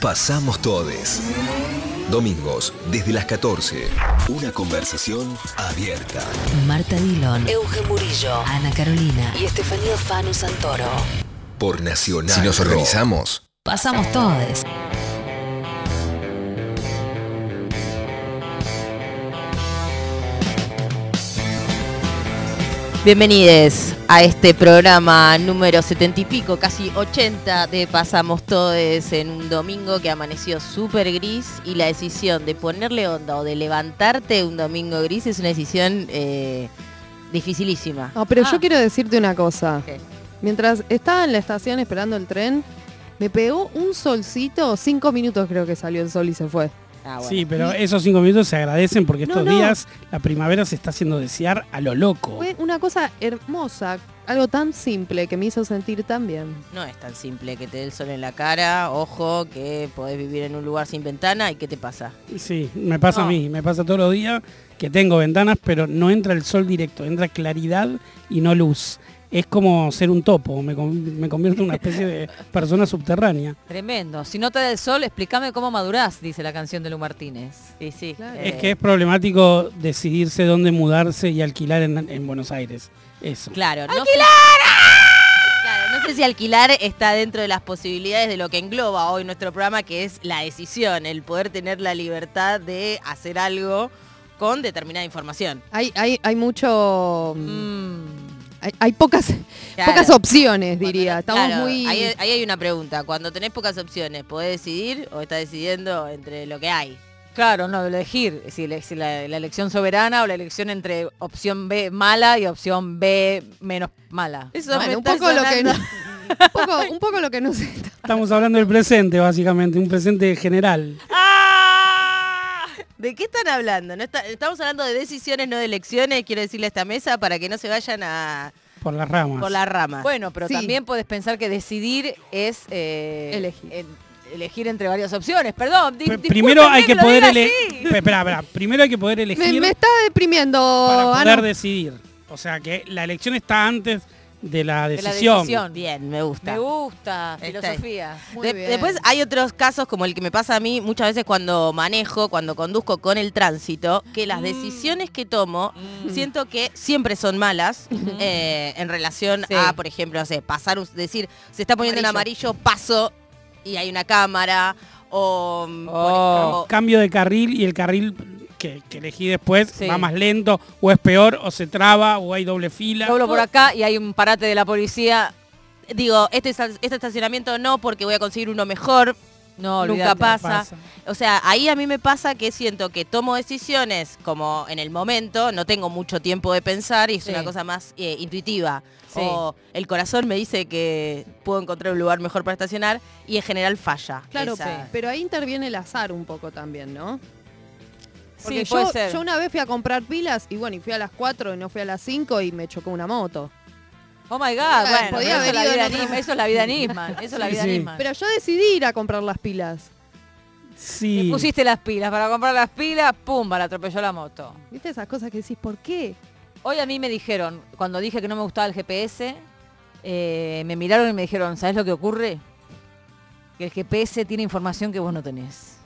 Pasamos todes. Domingos, desde las 14. Una conversación abierta. Marta Dillon, Euge Murillo, Ana Carolina y Estefanía Fanu Santoro. Por Nacional. Si nos organizamos, Pasamos todes. Bienvenidos a este programa número 70 y pico, casi 80 de Pasamos Todes en un domingo que amaneció súper gris y la decisión de ponerle onda o de levantarte un domingo gris es una decisión eh, dificilísima. No, pero Ah. yo quiero decirte una cosa. ¿Qué? Mientras estaba en la estación esperando el tren, me pegó un solcito, cinco minutos creo que salió el sol y se fue. Ah, bueno. Sí, pero esos cinco minutos se agradecen porque No, estos no. días la primavera se está haciendo desear a lo loco. Fue una cosa hermosa, algo tan simple que me hizo sentir tan bien. No es tan simple que te dé el sol en la cara, ojo, que podés vivir en un lugar sin ventana y ¿qué te pasa? Sí, me pasa No. a mí, me pasa todos los días que tengo ventanas, pero no entra el sol directo, entra claridad y no luz. Es como ser un topo, me, me convierto en una especie de persona subterránea. Tremendo. Si no te da el sol, explícame cómo madurás, dice la canción de Lu Martínez. Sí, sí. Claro. Es que es problemático decidirse dónde mudarse y alquilar en, en Buenos Aires. Eso. Claro, no sé- Claro, no sé si alquilar está dentro de las posibilidades de lo que engloba hoy nuestro programa, que es la decisión, el poder tener la libertad de hacer algo con determinada información. Hay, hay, hay mucho... Mm. Hay, hay pocas, Claro. pocas opciones, Cuando- diría. Estamos claro, muy... Ahí, ahí hay una pregunta. Cuando tenés pocas opciones, ¿podés decidir o estás decidiendo entre lo que hay? Claro, no, elegir. Si, le- si la, la elección soberana o la elección entre opción B mala y opción B menos mala. Eso Bueno, me un está poco lo que no, un poco, un poco lo que no sé. Estamos hablando del presente, básicamente, un presente general. ¡Ah! ¿De qué están hablando? No está- estamos hablando de decisiones, no de elecciones, quiero decirle a esta mesa, para que no se vayan a, Por las ramas. por la rama. Bueno, pero Sí. también puedes pensar que decidir es eh, Elegir. en- elegir entre varias opciones. Perdón, primero hay que poder elegir. así. Espera, espera. Primero hay que poder elegir Me, me está deprimiendo, para poder decidir. O sea que la elección está antes de la De la decisión. decisión. Bien, me gusta. Me gusta, filosofía. Muy De- bien. después hay otros casos como el que me pasa a mí muchas veces cuando manejo, cuando conduzco con el tránsito, que las Mm. decisiones que tomo Mm. siento que siempre son malas eh, en relación Sí. a, por ejemplo, no sé, pasar, un- decir, se está poniendo Amarillo. en amarillo, paso y hay una cámara o, mm, por Oh. ejemplo, Cambio de carril y el carril que, que elegí después Sí. va más lento o es peor o se traba o hay doble fila. Doblo por acá y hay un parate de la policía. digo, este, este estacionamiento no porque voy a conseguir uno mejor. No, Nunca pasa. O sea, ahí a mí me pasa que siento que tomo decisiones como en el momento, no tengo mucho tiempo de pensar y es Sí. una cosa más eh, intuitiva. Sí. O el corazón me dice que puedo encontrar un lugar mejor para estacionar y en general falla. Claro, esa- pero ahí interviene el azar un poco también, ¿no? Porque Sí, yo, puede ser. yo una vez fui a comprar pilas y bueno, y fui a las 4 y no fui a las 5 y me chocó una moto. Oh my God, bueno, haber pero eso, es la vida otro- Nisman, eso es la vida Nisman, eso es la Sí, vida sí. Pero yo decidí ir a comprar las pilas. Sí. Pusiste las pilas, para comprar las pilas, pumba, la atropelló la moto. ¿Viste esas cosas que decís, ¿por qué? Hoy a mí me dijeron, cuando dije que no me gustaba el GPS, eh, me miraron y me dijeron, ¿sabes lo que ocurre? Que el GPS tiene información que vos no tenés.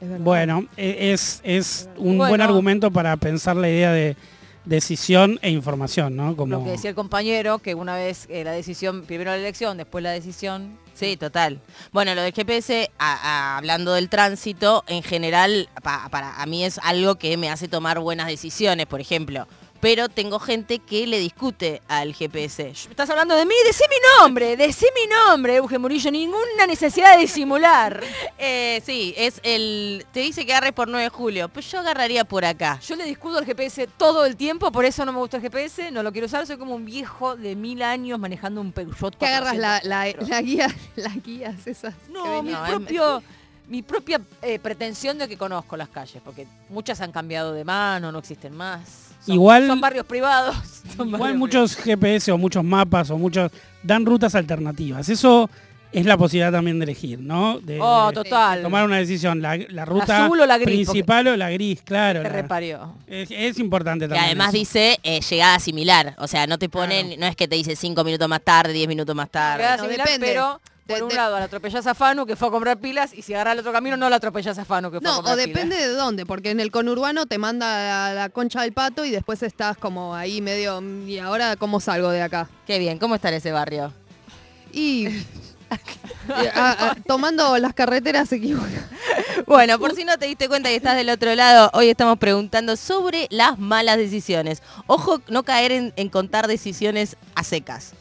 Es. Bueno, e- es, es un buen argumento para pensar la idea de decisión e información, ¿no? Como Lo que decía el compañero, que una vez eh, la decisión, primero la elección, después la decisión. Sí, total. Bueno, lo del GPS, a- a- hablando del tránsito, en general, pa- para a mí es algo que me hace tomar buenas decisiones, por ejemplo. Pero tengo gente que le discute al GPS. Estás hablando de mí, decí mi nombre, decí mi nombre, Euge Murillo, ninguna necesidad de disimular. Eh, sí, es el. Te dice que agarres por 9 de julio, pues yo agarraría por acá. Yo le discuto al GPS todo el tiempo, por eso no me gusta el GPS, no lo quiero usar, soy como un viejo de mil años manejando un Peugeot que agarras la, 404. la, la guía, las guías esas. No, mi. No, mi propia eh, pretensión de que conozco las calles, porque muchas han cambiado de mano, no existen más. Son, Igual- son barrios privados. son Igual barrios muchos GPS o muchos mapas o muchos dan rutas alternativas. Eso es la posibilidad también de elegir, ¿no? De, Oh, de total. tomar una decisión, la, la ruta azul o la gris, principal o la gris, claro. Te la- reparió. es, es importante también. además eso. dice eh, llegada similar. O sea, no te ponen, no es que te dice 5 minutos más tarde, 10 minutos más tarde. Llegada no, similar, depende. pero Por un lado, la atropellás a Fanu, que fue a comprar pilas, y si agarras el otro camino, no la atropellás a Fanu, que fue a No, comprar o depende pilas. de dónde, porque en el conurbano te manda a la concha del pato y después estás como ahí medio, "Mm, ¿y ahora cómo salgo de acá? Qué bien, ¿cómo está en ese barrio? Y a- a- tomando las carreteras equivocadas. Bueno, por si no te diste cuenta y estás del otro lado, hoy estamos preguntando sobre las malas decisiones. Ojo, no caer en, en contar decisiones a secas.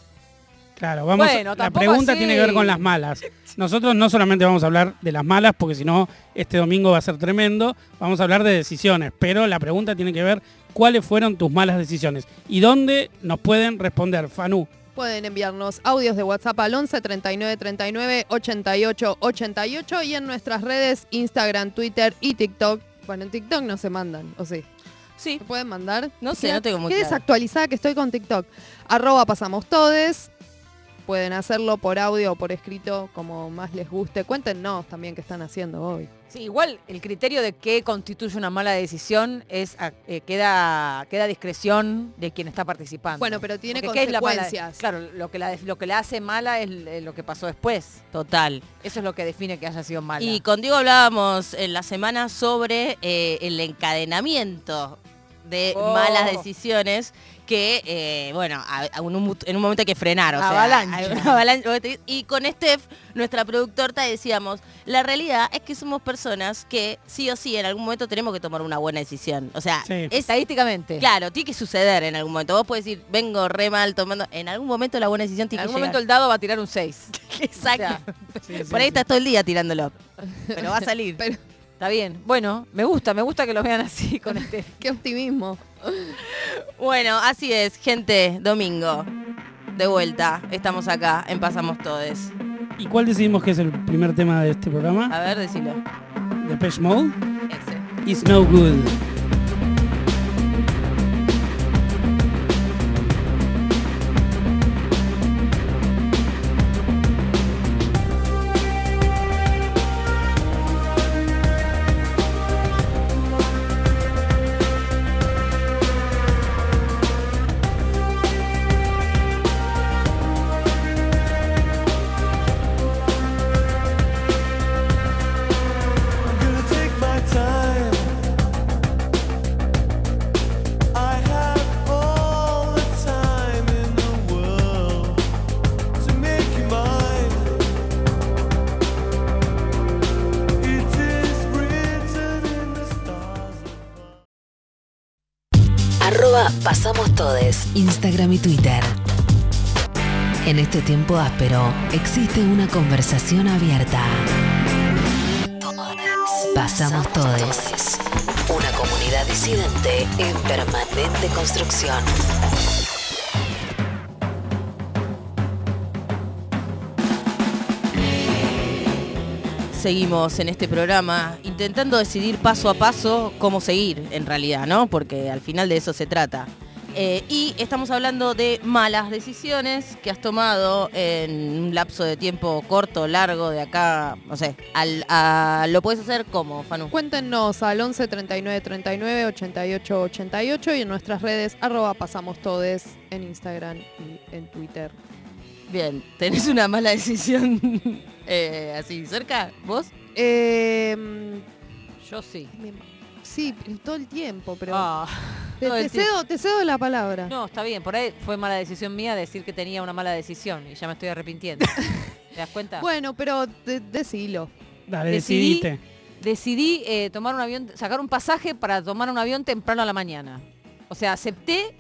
Claro, vamos. Bueno, la pregunta así. tiene que ver con las malas. Nosotros no solamente vamos a hablar de las malas, porque si no, este domingo va a ser tremendo. Vamos a hablar de decisiones, pero la pregunta tiene que ver cuáles fueron tus malas decisiones y dónde nos pueden responder. Fanu, Pueden enviarnos audios de WhatsApp al 11 39 39 88 88 y en nuestras redes Instagram, Twitter y TikTok. Bueno, en TikTok no se mandan, ¿o sí? Sí. ¿Se pueden mandar? No sé, Qué- no tengo muy Qué claro. desactualizada que estoy con TikTok. Arroba pasamos todes. Pueden hacerlo por audio o por escrito, como más les guste. Cuéntenos también qué están haciendo hoy. Sí, igual el criterio de qué constituye una mala decisión es a- eh, queda, queda a discreción de quien está participando. Bueno, pero tiene Porque ¿qué es la mala- consecuencias. claro, lo que, la, lo que la hace mala es eh, lo que pasó después. Total. Eso es lo que define que haya sido mala. Y con Diego hablábamos en la semana sobre eh, el encadenamiento de Oh. malas decisiones que, eh, bueno, a- a un- un- en un momento hay que frenar. O sea. Y con Steph, nuestra productora, decíamos, la realidad es que somos personas que sí o sí en algún momento tenemos que tomar una buena decisión. O sea, Sí. Estadísticamente. Claro, tiene que suceder en algún momento. Vos podés decir, vengo re mal tomando. En algún momento la buena decisión En tiene algún que momento llegar. el dado va a tirar un 6. Exacto. Sí, Por ahí sí. estás todo el día tirándolo. Pero va a salir. Pero Está bien. Bueno, me gusta, me gusta que lo vean así con este. qué optimismo. Bueno, así es, gente. Domingo. De vuelta. Estamos acá en Pasamos Todes. ¿y cuál decidimos que es el primer tema de este programa? A ver, decilo. Depeche Mode. Ese. It's no good. Twitter. En este tiempo áspero existe una conversación abierta. Pasamos Todes. Una comunidad disidente en permanente construcción. Seguimos en este programa intentando decidir paso a paso cómo seguir, en realidad, ¿no? Porque al final de eso se trata. Eh, y estamos hablando de malas decisiones que has tomado en un lapso de tiempo corto, largo, de acá, no sé. Al, a- lo puedes hacer como, Fanu. Cuéntenos al 11 39 39 88 88 y en nuestras redes arroba pasamos todes en Instagram y en Twitter. Bien, ¿tenés una mala decisión eh, así cerca? ¿Vos? Eh, Yo sí. Sí, todo el tiempo, pero Ah, te, cedo, te cedo la palabra. No, está bien. Por ahí fue mala decisión mía decir que tenía una mala decisión y ya me estoy arrepintiendo. ¿Te das cuenta? Bueno, pero de- decilo. Dale, Decidí- decidiste. Decidí eh, tomar un avión, sacar un pasaje para tomar un avión temprano a la mañana. O sea, acepté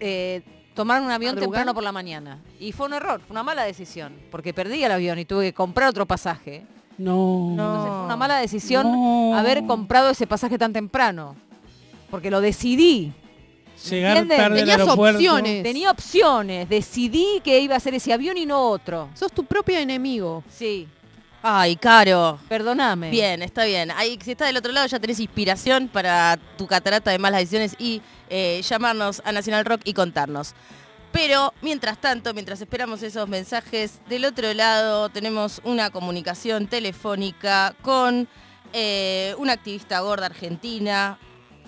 eh, tomar un avión temprano por la mañana. Y fue un error, fue una mala decisión. Porque perdí el avión y tuve que comprar otro pasaje. No. Entonces fue una mala decisión No. haber comprado ese pasaje tan temprano. Porque lo decidí. Llegar ¿Entienden? tarde al Tenías aeropuerto. opciones. Tenía opciones. Decidí que iba a ser ese avión y no otro. Sos tu propio enemigo. Sí. Ay, Caro. Perdóname. Bien, está bien. Ahí, si estás del otro lado ya tenés inspiración para tu catarata de malas decisiones y eh, llamarnos a Nacional Rock y contarnos. Pero mientras tanto, mientras esperamos esos mensajes, del otro lado tenemos una comunicación telefónica con eh, una activista gorda argentina,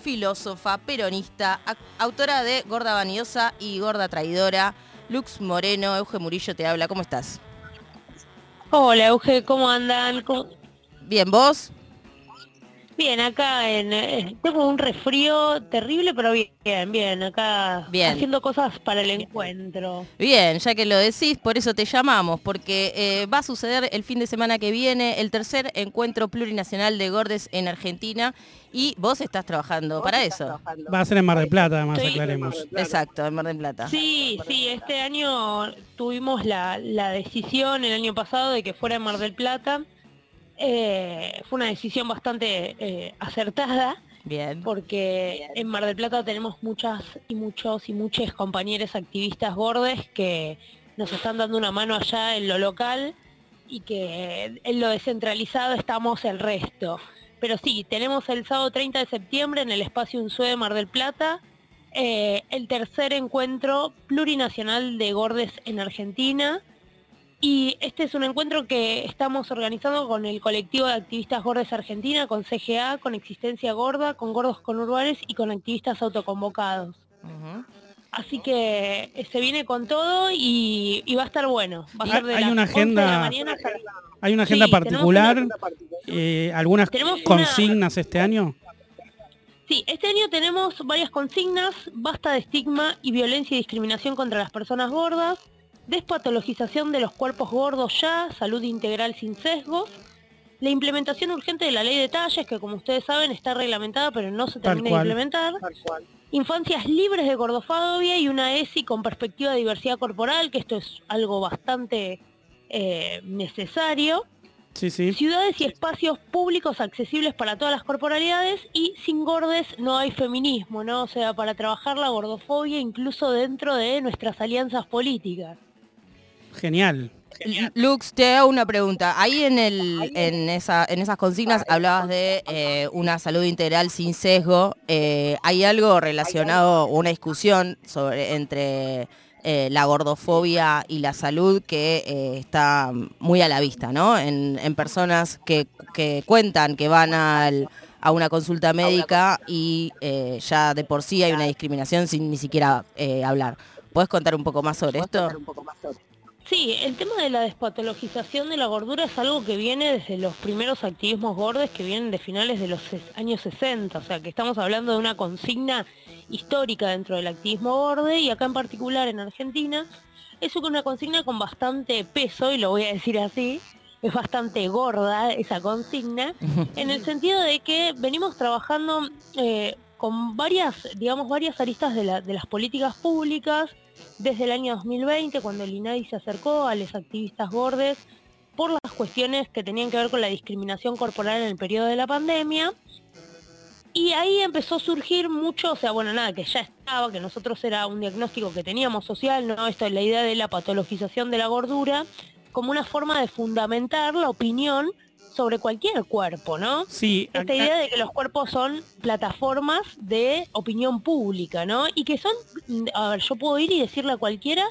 filósofa, peronista, autora de Gorda Vanidosa y Gorda Traidora, Lux Moreno, Euge Murillo te habla, ¿cómo estás? Hola, Euge, ¿cómo andan? ¿Cómo- Bien, ¿vos? Bien, acá en, eh, tengo un resfrío terrible, pero bien, bien, acá Bien. haciendo cosas para el encuentro. Bien, ya que lo decís, por eso te llamamos, porque eh, va a suceder el fin de semana que viene el tercer encuentro plurinacional de Gordes en Argentina y vos estás trabajando para eso. Va a ser en Mar del Plata, además, Estoy- aclaremos. Exacto, en Mar del Plata. Sí, sí, este año tuvimos la, la decisión el año pasado de que fuera en Mar del Plata. Eh, fue una decisión bastante eh, acertada. Bien. porque en Mar del Plata tenemos muchas y muchos y muchas compañeros activistas gordes que nos están dando una mano allá en lo local y que en lo descentralizado estamos el resto. Pero sí, tenemos el sábado 30 de septiembre en el espacio Unsue de Mar del Plata eh, el tercer encuentro plurinacional de gordes en Argentina. Y este es un encuentro que estamos organizando con el colectivo de activistas gordes Argentina, con CGA, con Existencia Gorda, con Gordos Conurbanes y con activistas autoconvocados. Así que eh, se viene con todo y, y va a estar bueno. Va a ser de hay una 11 de la agenda- ¿Hay una agenda Sí, particular? una- eh, ¿Algunas Tenemos una- consignas este año? Sí, este año tenemos varias consignas, basta de estigma y violencia y discriminación contra las personas gordas, despatologización de los cuerpos gordos ya, salud integral sin sesgos, la implementación urgente de la ley de talles, que como ustedes saben está reglamentada pero no se termina de implementar, infancias libres de gordofobia y una ESI con perspectiva de diversidad corporal, que esto es algo bastante eh, necesario, Sí, sí. Ciudades y espacios públicos accesibles para todas las corporalidades y sin gordes no hay feminismo, ¿no? O sea, para trabajar la gordofobia incluso dentro de nuestras alianzas políticas. Genial. Lux, te hago una pregunta. Ahí en, el, en, esa, en esas consignas hablabas de eh, una salud integral sin sesgo. Eh, ¿Hay algo relacionado, una discusión sobre entre eh, la gordofobia y la salud que eh, está muy a la vista, ¿no? En, en personas que, que cuentan que van al- a una consulta médica y eh, ya de por sí hay una discriminación sin ni siquiera eh, hablar. ¿Puedes contar un poco más sobre esto? Sí, el tema de la despatologización de la gordura es algo que viene desde los primeros activismos gordes que vienen de finales de los años 60, o sea que estamos hablando de una consigna histórica dentro del activismo gorde y acá en particular en Argentina. Es una consigna con bastante peso, y lo voy a decir así, es bastante gorda esa consigna, en el sentido de que venimos trabajando eh, con varias, digamos, varias aristas de, la- de las políticas públicas, desde el año 2020, cuando el INADI se acercó a los activistas gordes por las cuestiones que tenían que ver con la discriminación corporal en el periodo de la pandemia. Y ahí empezó a surgir mucho, o sea, bueno, nada, que ya estaba, que nosotros era un diagnóstico que teníamos social, ¿no? Esto es la idea de la patologización de la gordura, como una forma de fundamentar la opinión sobre cualquier cuerpo, ¿no? Sí, esta acá- idea de que los cuerpos son plataformas de opinión pública, ¿no? Y que son, a ver, yo puedo ir y decirle a cualquiera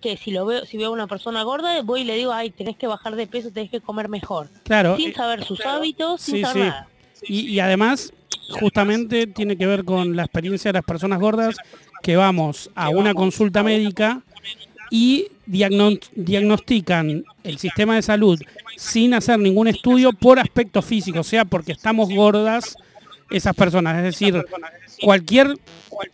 que si lo veo, si veo a una persona gorda, voy y le digo, ay, tenés que bajar de peso, tenés que comer mejor. claro. sin eh, saber sus hábitos, sin sí, saber sí. nada. Y, y además, justamente tiene que ver con la experiencia de las personas gordas que vamos a una consulta médica y diagno- diagnostican el sistema de salud sin hacer ningún estudio por aspecto físico, o sea, porque estamos gordas esas personas. Es decir, cualquier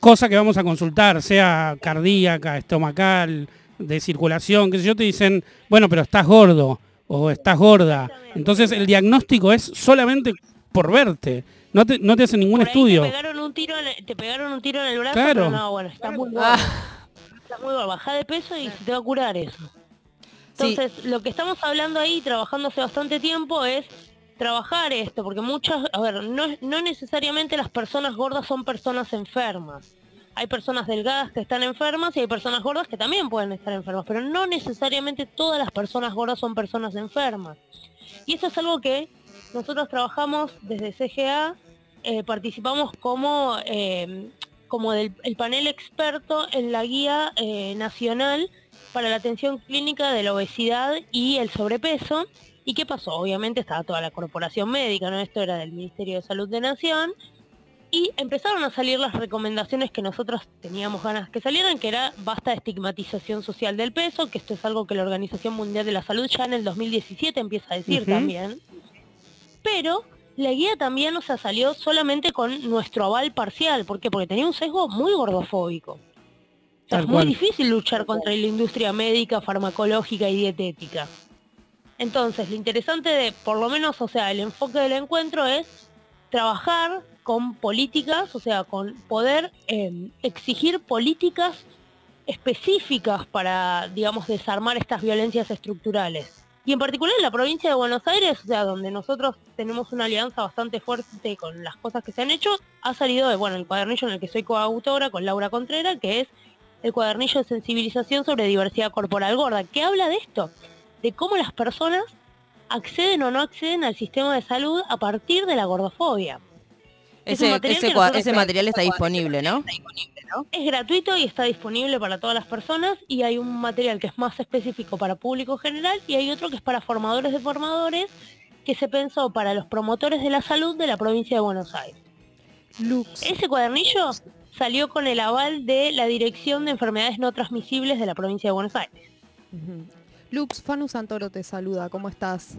cosa que vamos a consultar, sea cardíaca, estomacal, de circulación, que sé yo, te dicen, bueno, pero estás gordo o estás gorda. Entonces el diagnóstico es solamente por verte, no te, no te hacen ningún estudio. Te pegaron un tiro en el, te pegaron un tiro en el brazo, Claro. pero no, bueno, está muy gordo. Ah. Está muy gordo, baja de peso y se te va a curar eso. Sí. Entonces, lo que estamos hablando ahí, trabajando hace bastante tiempo, es trabajar esto, porque muchas, a ver, no, no necesariamente las personas gordas son personas enfermas. Hay personas delgadas que están enfermas y hay personas gordas que también pueden estar enfermas, pero no necesariamente todas las personas gordas son personas enfermas. Y eso es algo que nosotros trabajamos desde CGA, eh, participamos como, eh, como del el panel experto en la guía eh, nacional para la atención clínica de la obesidad y el sobrepeso. ¿Y qué pasó? Obviamente estaba toda la corporación médica, ¿no? Esto era del Ministerio de Salud de Nación. Y empezaron a salir las recomendaciones que nosotros teníamos ganas que salieran, que era basta de estigmatización social del peso, que esto es algo que la Organización Mundial de la Salud ya en el 2017 empieza a decir también. Pero la guía también, o sea, salió solamente con nuestro aval parcial. ¿Por qué? Porque tenía un sesgo muy gordofóbico. O sea, es muy difícil luchar contra la industria médica, farmacológica y dietética. Entonces, lo interesante de, por lo menos, o sea, el enfoque del encuentro es trabajar con políticas, o sea, con poder eh, exigir políticas específicas para, digamos, desarmar estas violencias estructurales. Y en particular en la provincia de Buenos Aires, o sea, donde nosotros tenemos una alianza bastante fuerte con las cosas que se han hecho, ha salido de, bueno, el cuadernillo en el que soy coautora con Laura Contreras, que es el cuadernillo de sensibilización sobre diversidad corporal gorda, que habla de esto, de cómo las personas acceden o no acceden al sistema de salud a partir de la gordofobia. Es Ese, material está disponible, ¿no? Es gratuito y está disponible para todas las personas y hay un material que es más específico para público general y hay otro que es para formadores de formadores que se pensó para los promotores de la salud de la provincia de Buenos Aires. Lux. Ese cuadernillo salió con el aval de la Dirección de Enfermedades No Transmisibles de la provincia de Buenos Aires. Ujú. Lux, Fanu Santoro te saluda, ¿cómo estás?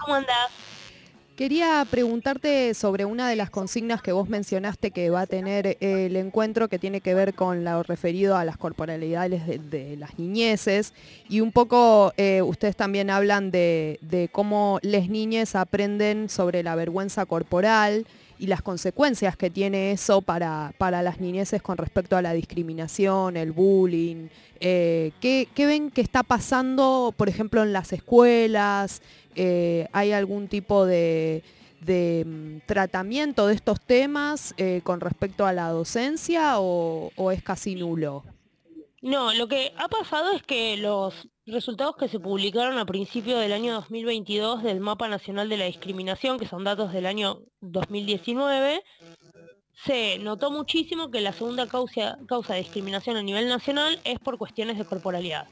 ¿Cómo andás? Quería preguntarte sobre una de las consignas que vos mencionaste que va a tener el encuentro que tiene que ver con lo referido a las corporalidades de, las niñeces y un poco eh, ustedes también hablan de, de cómo las niñas aprenden sobre la vergüenza corporal y las consecuencias que tiene eso para, para las niñeces con respecto a la discriminación, el bullying. Eh, ¿qué, qué ven que está pasando, por ejemplo, en las escuelas? Eh, ¿Hay algún tipo de, mm, tratamiento de estos temas eh, con respecto a la docencia o, o es casi nulo? No, lo que ha pasado es que los resultados que se publicaron a principio del año 2022 del Mapa Nacional de la Discriminación, que son datos del año 2019, se notó muchísimo que la segunda causa, causa de discriminación a nivel nacional es por cuestiones de corporalidad.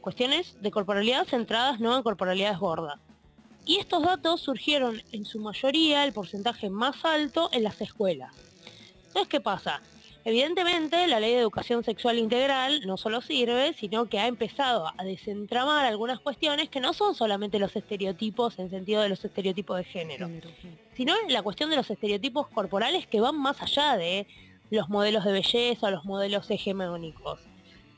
Cuestiones de corporalidad centradas no en corporalidades gordas. Y estos datos surgieron en su mayoría, el porcentaje más alto, en las escuelas. Entonces, ¿qué pasa? Evidentemente, la ley de educación sexual integral no solo sirve, sino que ha empezado a desentramar algunas cuestiones que no son solamente los estereotipos en sentido de los estereotipos de género, sino la cuestión de los estereotipos corporales que van más allá de los modelos de belleza los modelos hegemónicos,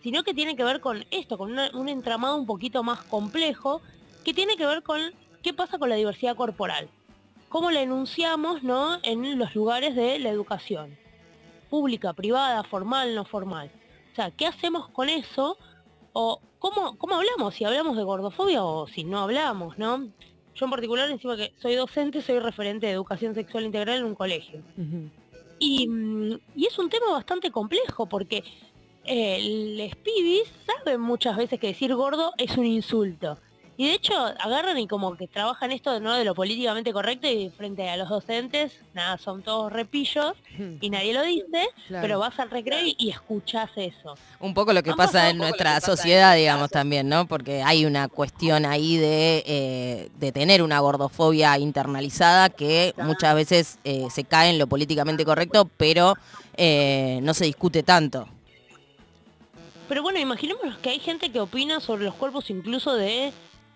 sino que tiene que ver con esto, con una- un entramado un poquito más complejo, que tiene que ver con qué pasa con la diversidad corporal, cómo la enunciamos ¿no? en los lugares de la educación pública, privada, formal, no formal. O sea, ¿qué hacemos con eso? O cómo, cómo hablamos, si hablamos de gordofobia o si no hablamos, ¿no? Yo en particular, encima que soy docente, soy referente de educación sexual integral en un colegio. Y, mm, y es un tema bastante complejo porque eh, los pibis saben muchas veces que decir gordo es un insulto. Y de hecho agarran y como que trabajan esto ¿no? de lo políticamente correcto y frente a los docentes, nada, son todos repillos y nadie lo dice, Claro. pero vas al recreo y, escuchás eso. Un poco lo que pasa en nuestra en sociedad, digamos, también, ¿no? Porque hay una cuestión ahí de, eh, de tener una gordofobia internalizada que muchas veces eh, se cae en lo políticamente correcto, pero eh, no se discute tanto. Pero bueno, imaginémonos que hay gente que opina sobre los cuerpos incluso de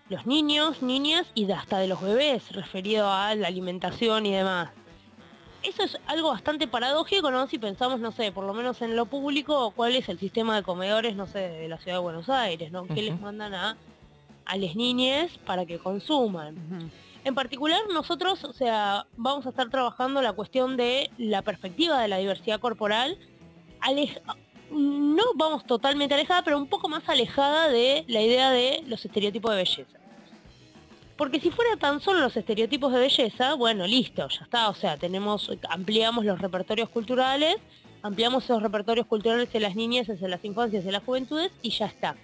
los niños, niñas y hasta de los bebés, referido a la alimentación y demás. Eso es algo bastante paradójico, ¿no? Si pensamos, no sé, por lo menos en lo público, cuál es el sistema de comedores, no sé, de la ciudad de Buenos Aires, ¿no? ¿Qué les mandan a, a las niñas para que consuman? En particular, nosotros, o sea, vamos a estar trabajando la cuestión de la perspectiva de la diversidad corporal, no vamos totalmente alejada, pero un poco más alejada de la idea de los estereotipos de belleza. Porque si fuera tan solo los estereotipos de belleza, bueno, listo, ya está, o sea, tenemos, ampliamos los repertorios culturales, ampliamos esos repertorios culturales en las niñas, en las infancias, en las juventudes y ya está.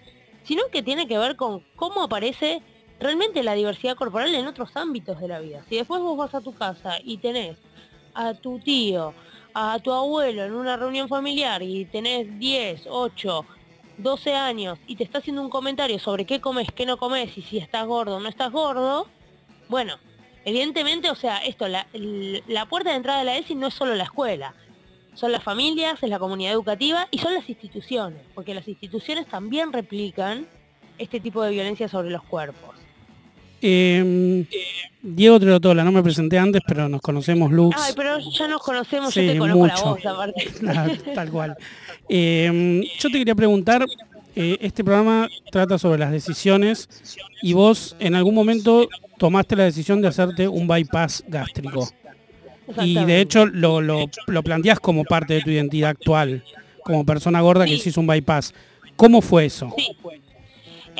Sino que tiene que ver con cómo aparece realmente la diversidad corporal en otros ámbitos de la vida. Si después vos vas a tu casa y tenés a tu tío, a tu abuelo en una reunión familiar y tenés 10, 8, 12 años y te está haciendo un comentario sobre qué comes, qué no comes y si estás gordo o no estás gordo, bueno, evidentemente, o sea, esto, la, la puerta de entrada de la ESI no es solo la escuela. Son las familias, es la comunidad educativa y son las instituciones, porque las instituciones también replican este tipo de violencia sobre los cuerpos. Eh, Diego Treotola, no me presenté antes, pero nos conocemos, Lux. Ay, pero ya nos conocemos, Sí, yo te conozco la mucho. voz aparte. Tal cual. Eh, yo te quería preguntar, eh, este programa trata sobre las decisiones y vos en algún momento tomaste la decisión de hacerte un bypass gástrico. Y de hecho lo, lo, lo planteás como parte de tu identidad actual, como persona gorda que se hizo un bypass. ¿Cómo fue eso? Sí.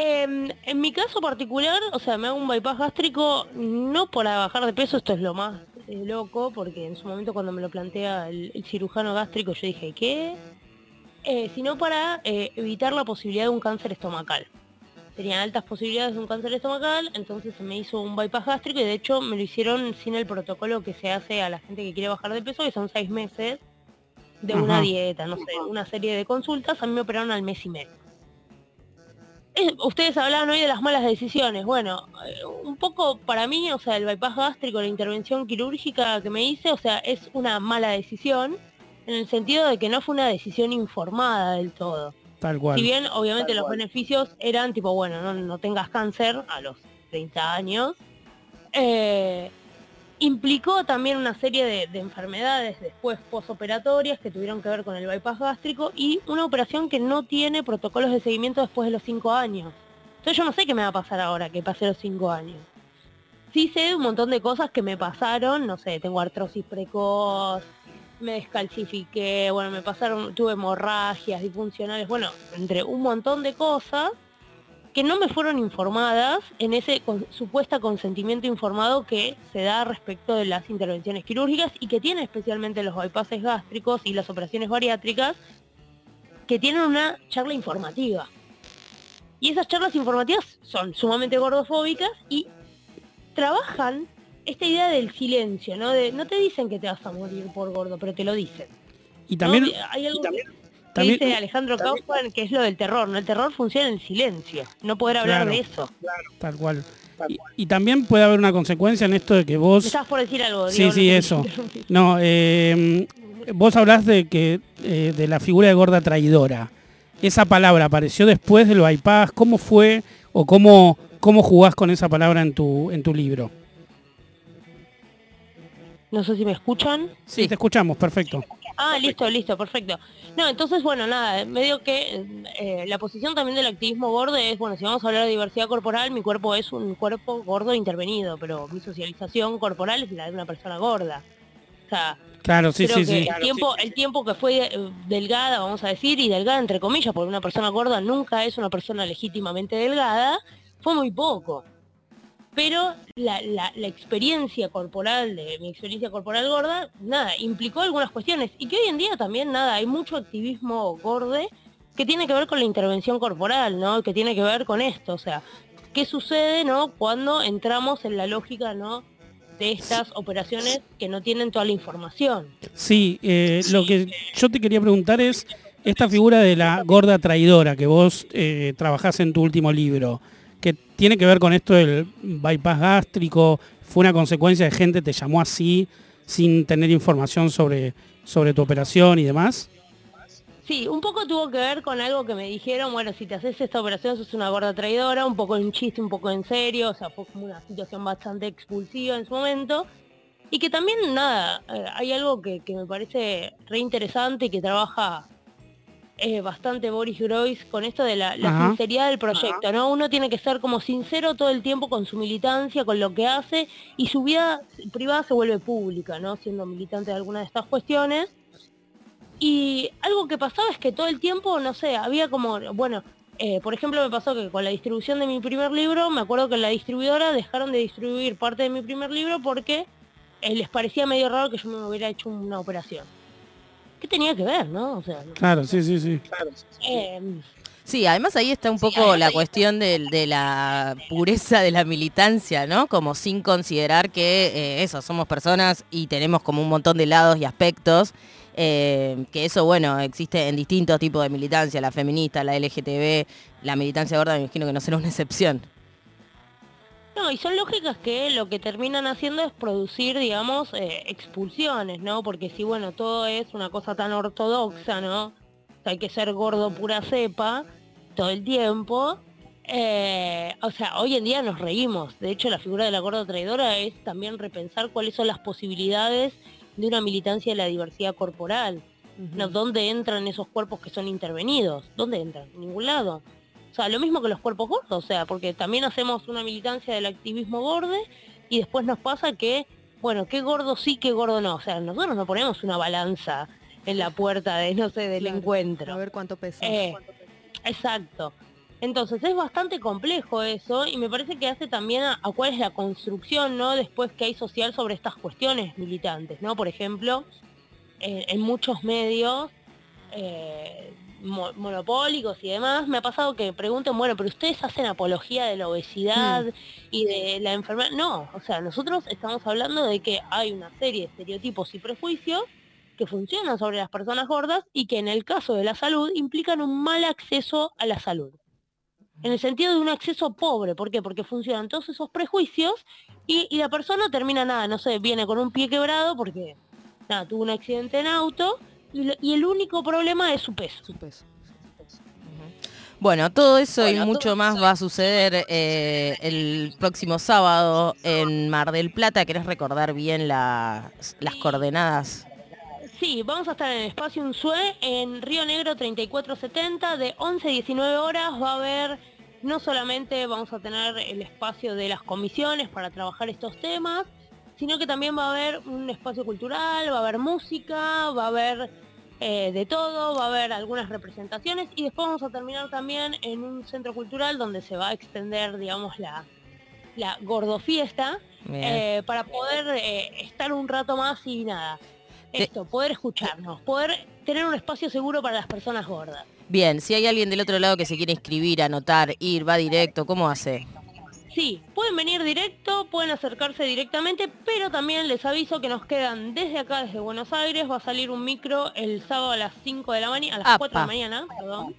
Em, en mi caso particular, o sea, me hago un bypass gástrico no para bajar de peso, esto es lo más eh, loco, porque en su momento cuando me lo plantea el, el cirujano gástrico yo dije, ¿qué? Eh, sino para eh, evitar la posibilidad de un cáncer estomacal. Tenían altas posibilidades de un cáncer estomacal, entonces se me hizo un bypass gástrico y de hecho me lo hicieron sin el protocolo que se hace a la gente que quiere bajar de peso, que son seis meses de una dieta, no sé, una serie de consultas, a mí me operaron al mes y medio. Ustedes hablaban hoy de las malas decisiones. Bueno, eh, un poco para mí, o sea, el bypass gástrico, la intervención quirúrgica que me hice, o sea, es una mala decisión en el sentido de que no fue una decisión informada del todo. Tal cual. Si bien obviamente los beneficios eran tipo, bueno, no, no tengas cáncer a los 30 años, eh, implicó también una serie de, de enfermedades después posoperatorias que tuvieron que ver con el bypass gástrico y una operación que no tiene protocolos de seguimiento después de los 5 años. Entonces yo no sé qué me va a pasar ahora que pasé los 5 años. Sí sé un montón de cosas que me pasaron, no sé, tengo artrosis precoz, me descalcifiqué, bueno, me pasaron, tuve hemorragias disfuncionales, bueno, entre un montón de cosas que no me fueron informadas en ese con- supuesto consentimiento informado que se da respecto de las intervenciones quirúrgicas y que tiene especialmente los bypasses gástricos y las operaciones bariátricas, que tienen una charla informativa. Y esas charlas informativas son sumamente gordofóbicas y trabajan esta idea del silencio, ¿no? De, no te dicen que te vas a morir por gordo, pero te lo dicen. Y ¿no? también, Hay algo que- que también- dice Alejandro Kaufman, que es lo del terror, ¿no? El terror funciona en silencio, no poder hablar Claro. de eso. tal cual. Y, y también puede haber una consecuencia en esto de que vos... estabas por decir algo, Sí, sí, eso. No, eh, vos hablás de que eh, de la figura de gorda traidora. Esa palabra apareció después del bypass. ¿Cómo fue o cómo, cómo jugás con esa palabra en tu, en tu libro? No sé si me escuchan. Sí, te escuchamos, perfecto. Ah, listo, listo, perfecto. No, entonces, bueno, nada, medio que eh, la posición también del activismo gordo es, bueno, si vamos a hablar de diversidad corporal, mi cuerpo es un cuerpo gordo intervenido, pero mi socialización corporal es la de una persona gorda. O sea, Claro, sí, creo sí, que sí. el tiempo, el tiempo que fue eh, delgada, vamos a decir, y delgada entre comillas, porque una persona gorda nunca es una persona legítimamente delgada, fue muy poco. Pero la, la- la experiencia corporal de mi experiencia corporal gorda, nada, implicó algunas cuestiones. Y que hoy en día también, nada, hay mucho activismo gorde que tiene que ver con la intervención corporal, ¿no? Que tiene que ver con esto, o sea, ¿qué sucede, no? Cuando entramos en la lógica, ¿no? De estas operaciones que no tienen toda la información. Sí, eh, lo que yo te quería preguntar es esta figura de la gorda traidora que vos eh, trabajás en tu último libro, que tiene que ver con esto del bypass gástrico, fue una consecuencia de gente te llamó así sin tener información sobre, sobre tu operación y demás. Sí, un poco tuvo que ver con algo que me dijeron, bueno, si te haces esta operación sos una gorda traidora, un poco en chiste, un poco en serio, o sea, fue como una situación bastante expulsiva en su momento. Y que también, nada, eh, hay algo que, que me parece re interesante y que trabaja eh, bastante Boris Groys con esto de la, sinceridad del proyecto, ¿no? Uno tiene que ser como sincero todo el tiempo con su militancia, con lo que hace, y su vida privada se vuelve pública, ¿no? Siendo militante de alguna de estas cuestiones. Y algo que pasaba es que todo el tiempo, no sé, había como, bueno, eh, por ejemplo me pasó que con la distribución de mi primer libro, me acuerdo que en la distribuidora dejaron de distribuir parte de mi primer libro porque eh, les parecía medio raro que yo me hubiera hecho una operación. ¿Qué tenía que ver, no? O sea, Claro, sí, sí, sí. eh, Sí, además ahí está un poco la cuestión de, la pureza de la militancia, ¿no? Como sin considerar que eh, eso, somos personas y tenemos como un montón de lados y aspectos, eh, que eso, bueno, existe en distintos tipos de militancia, la feminista, la LGTB, la militancia gorda, me imagino que no será una excepción. No, y son lógicas que lo que terminan haciendo es producir, digamos, eh, expulsiones, ¿no? Porque si, bueno, todo es una cosa tan ortodoxa, ¿no? O sea, hay que ser gordo pura cepa todo el tiempo. eh, o sea, hoy en día nos reímos. De hecho, la figura de la gorda traidora es también repensar cuáles son las posibilidades de una militancia de la diversidad corporal. ¿no? ¿Dónde entran esos cuerpos que son intervenidos? ¿Dónde entran? En ningún lado. O sea, lo mismo que los cuerpos gordos, o sea, porque también hacemos una militancia del activismo gorde y después nos pasa que, bueno, qué gordo sí, qué gordo no. O sea, nosotros no ponemos una balanza en la puerta de, no sé, del Claro, encuentro. A ver cuánto pesa. Eh, exacto. Entonces es bastante complejo eso y me parece que hace también a, a cuál es la construcción, ¿no? Después que hay social sobre estas cuestiones militantes, ¿no? Por ejemplo, en, en muchos medios eh, mo- monopólicos y demás, me ha pasado que pregunten, bueno, pero ustedes hacen apología de la obesidad y de la enfermedad. No, o sea, nosotros estamos hablando de que hay una serie de estereotipos y prejuicios que funcionan sobre las personas gordas y que en el caso de la salud implican un mal acceso a la salud. En el sentido de un acceso pobre, ¿por qué? Porque funcionan todos esos prejuicios y, y la persona termina nada, no sé, viene con un pie quebrado porque nada, tuvo un accidente en auto y, y el único problema es su peso. Su peso. Bueno, todo eso y mucho más va a suceder eh, el próximo sábado en Mar del Plata. ¿Querés recordar bien las, las coordenadas? Sí, vamos a estar en el espacio Unsue, en Río Negro 3470, de 11 a 19 horas va a haber, no solamente vamos a tener el espacio de las comisiones para trabajar estos temas, sino que también va a haber un espacio cultural, va a haber música, va a haber eh, de todo, va a haber algunas representaciones y después vamos a terminar también en un centro cultural donde se va a extender, digamos, la, la gordofiesta eh, para poder eh, estar un rato más y nada. Esto, poder escucharnos, poder tener un espacio seguro para las personas gordas. Bien, si hay alguien del otro lado que se quiere inscribir, anotar, ir, va directo, ¿cómo hace? Sí, pueden venir directo, pueden acercarse directamente, pero también les aviso que nos quedan desde acá, desde Buenos Aires, va a salir un micro el sábado a las 5 de la mañana, a las 4 de la Apa. mañana, perdón,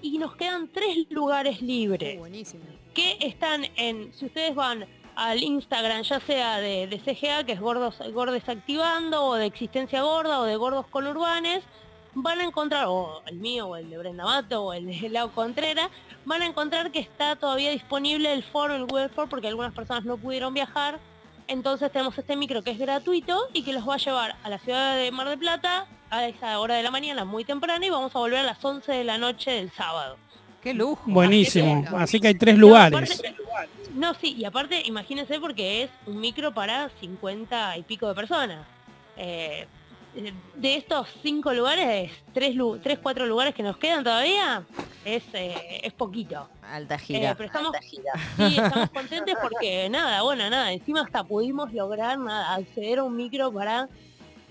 y nos quedan tres lugares libres. Buenísimo. que están en, si ustedes van al Instagram, ya sea de, de CGA, que es Gordos, Gordes Activando, o de Existencia Gorda, o de Gordos con Urbanes, van a encontrar, o el mío, o el de Brenda Mato, o el de Lau Contreras, van a encontrar que está todavía disponible el foro, el Google Form, porque algunas personas no pudieron viajar. Entonces tenemos este micro que es gratuito y que los va a llevar a la ciudad de Mar del Plata a esa hora de la mañana, muy temprana, y vamos a volver a las 11 de la noche del sábado. Qué lujo. Buenísimo. Así Así que hay tres No, lugares. aparte- No, sí, y aparte, imagínense porque es un micro para 50 y pico de personas. Eh, de estos cinco lugares, tres, lu- tres, cuatro lugares que nos quedan todavía, es, eh, es poquito. Alta Eh, gira. pero estamos, sí, estamos contentos porque nada, bueno, nada, encima hasta pudimos lograr nada, acceder a un micro para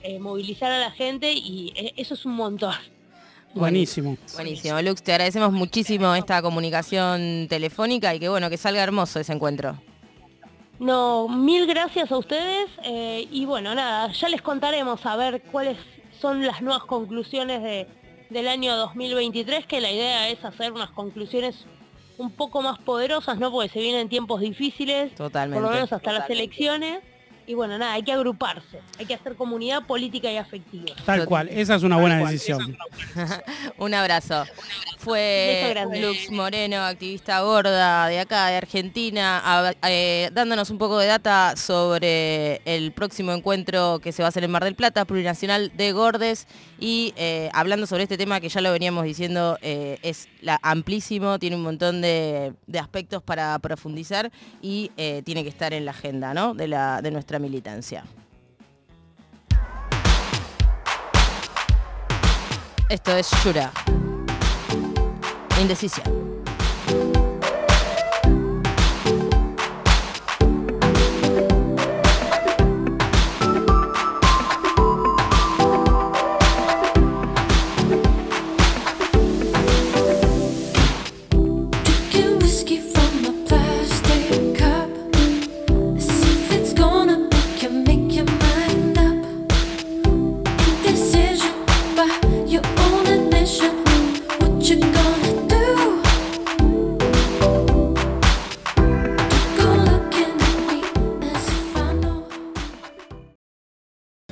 eh, movilizar a la gente y eh, eso es un montón. Buenísimo. Buenísimo, Lux, te agradecemos muchísimo esta comunicación telefónica y que bueno, que salga hermoso ese encuentro. No, mil gracias a ustedes eh, y bueno, nada, ya les contaremos a ver cuáles son las nuevas conclusiones de, del año 2023, que la idea es hacer unas conclusiones un poco más poderosas, ¿no? Porque se vienen tiempos difíciles, Totalmente. por lo menos hasta las elecciones. Y bueno, nada, hay que agruparse, hay que hacer comunidad política y afectiva. Tal cual. Esa es una buena decisión. Un abrazo. Fue. Lux Moreno, activista gorda de acá, de Argentina, a- eh, dándonos un poco de data sobre el próximo encuentro que se va a hacer en Mar del Plata, Plurinacional de Gordes, y eh, hablando sobre este tema que ya lo veníamos diciendo, eh, es la- amplísimo, tiene un montón de, aspectos para profundizar y eh, tiene que estar en la agenda ¿no? de, la, de nuestra militancia. Esto es Shura. Indecisión.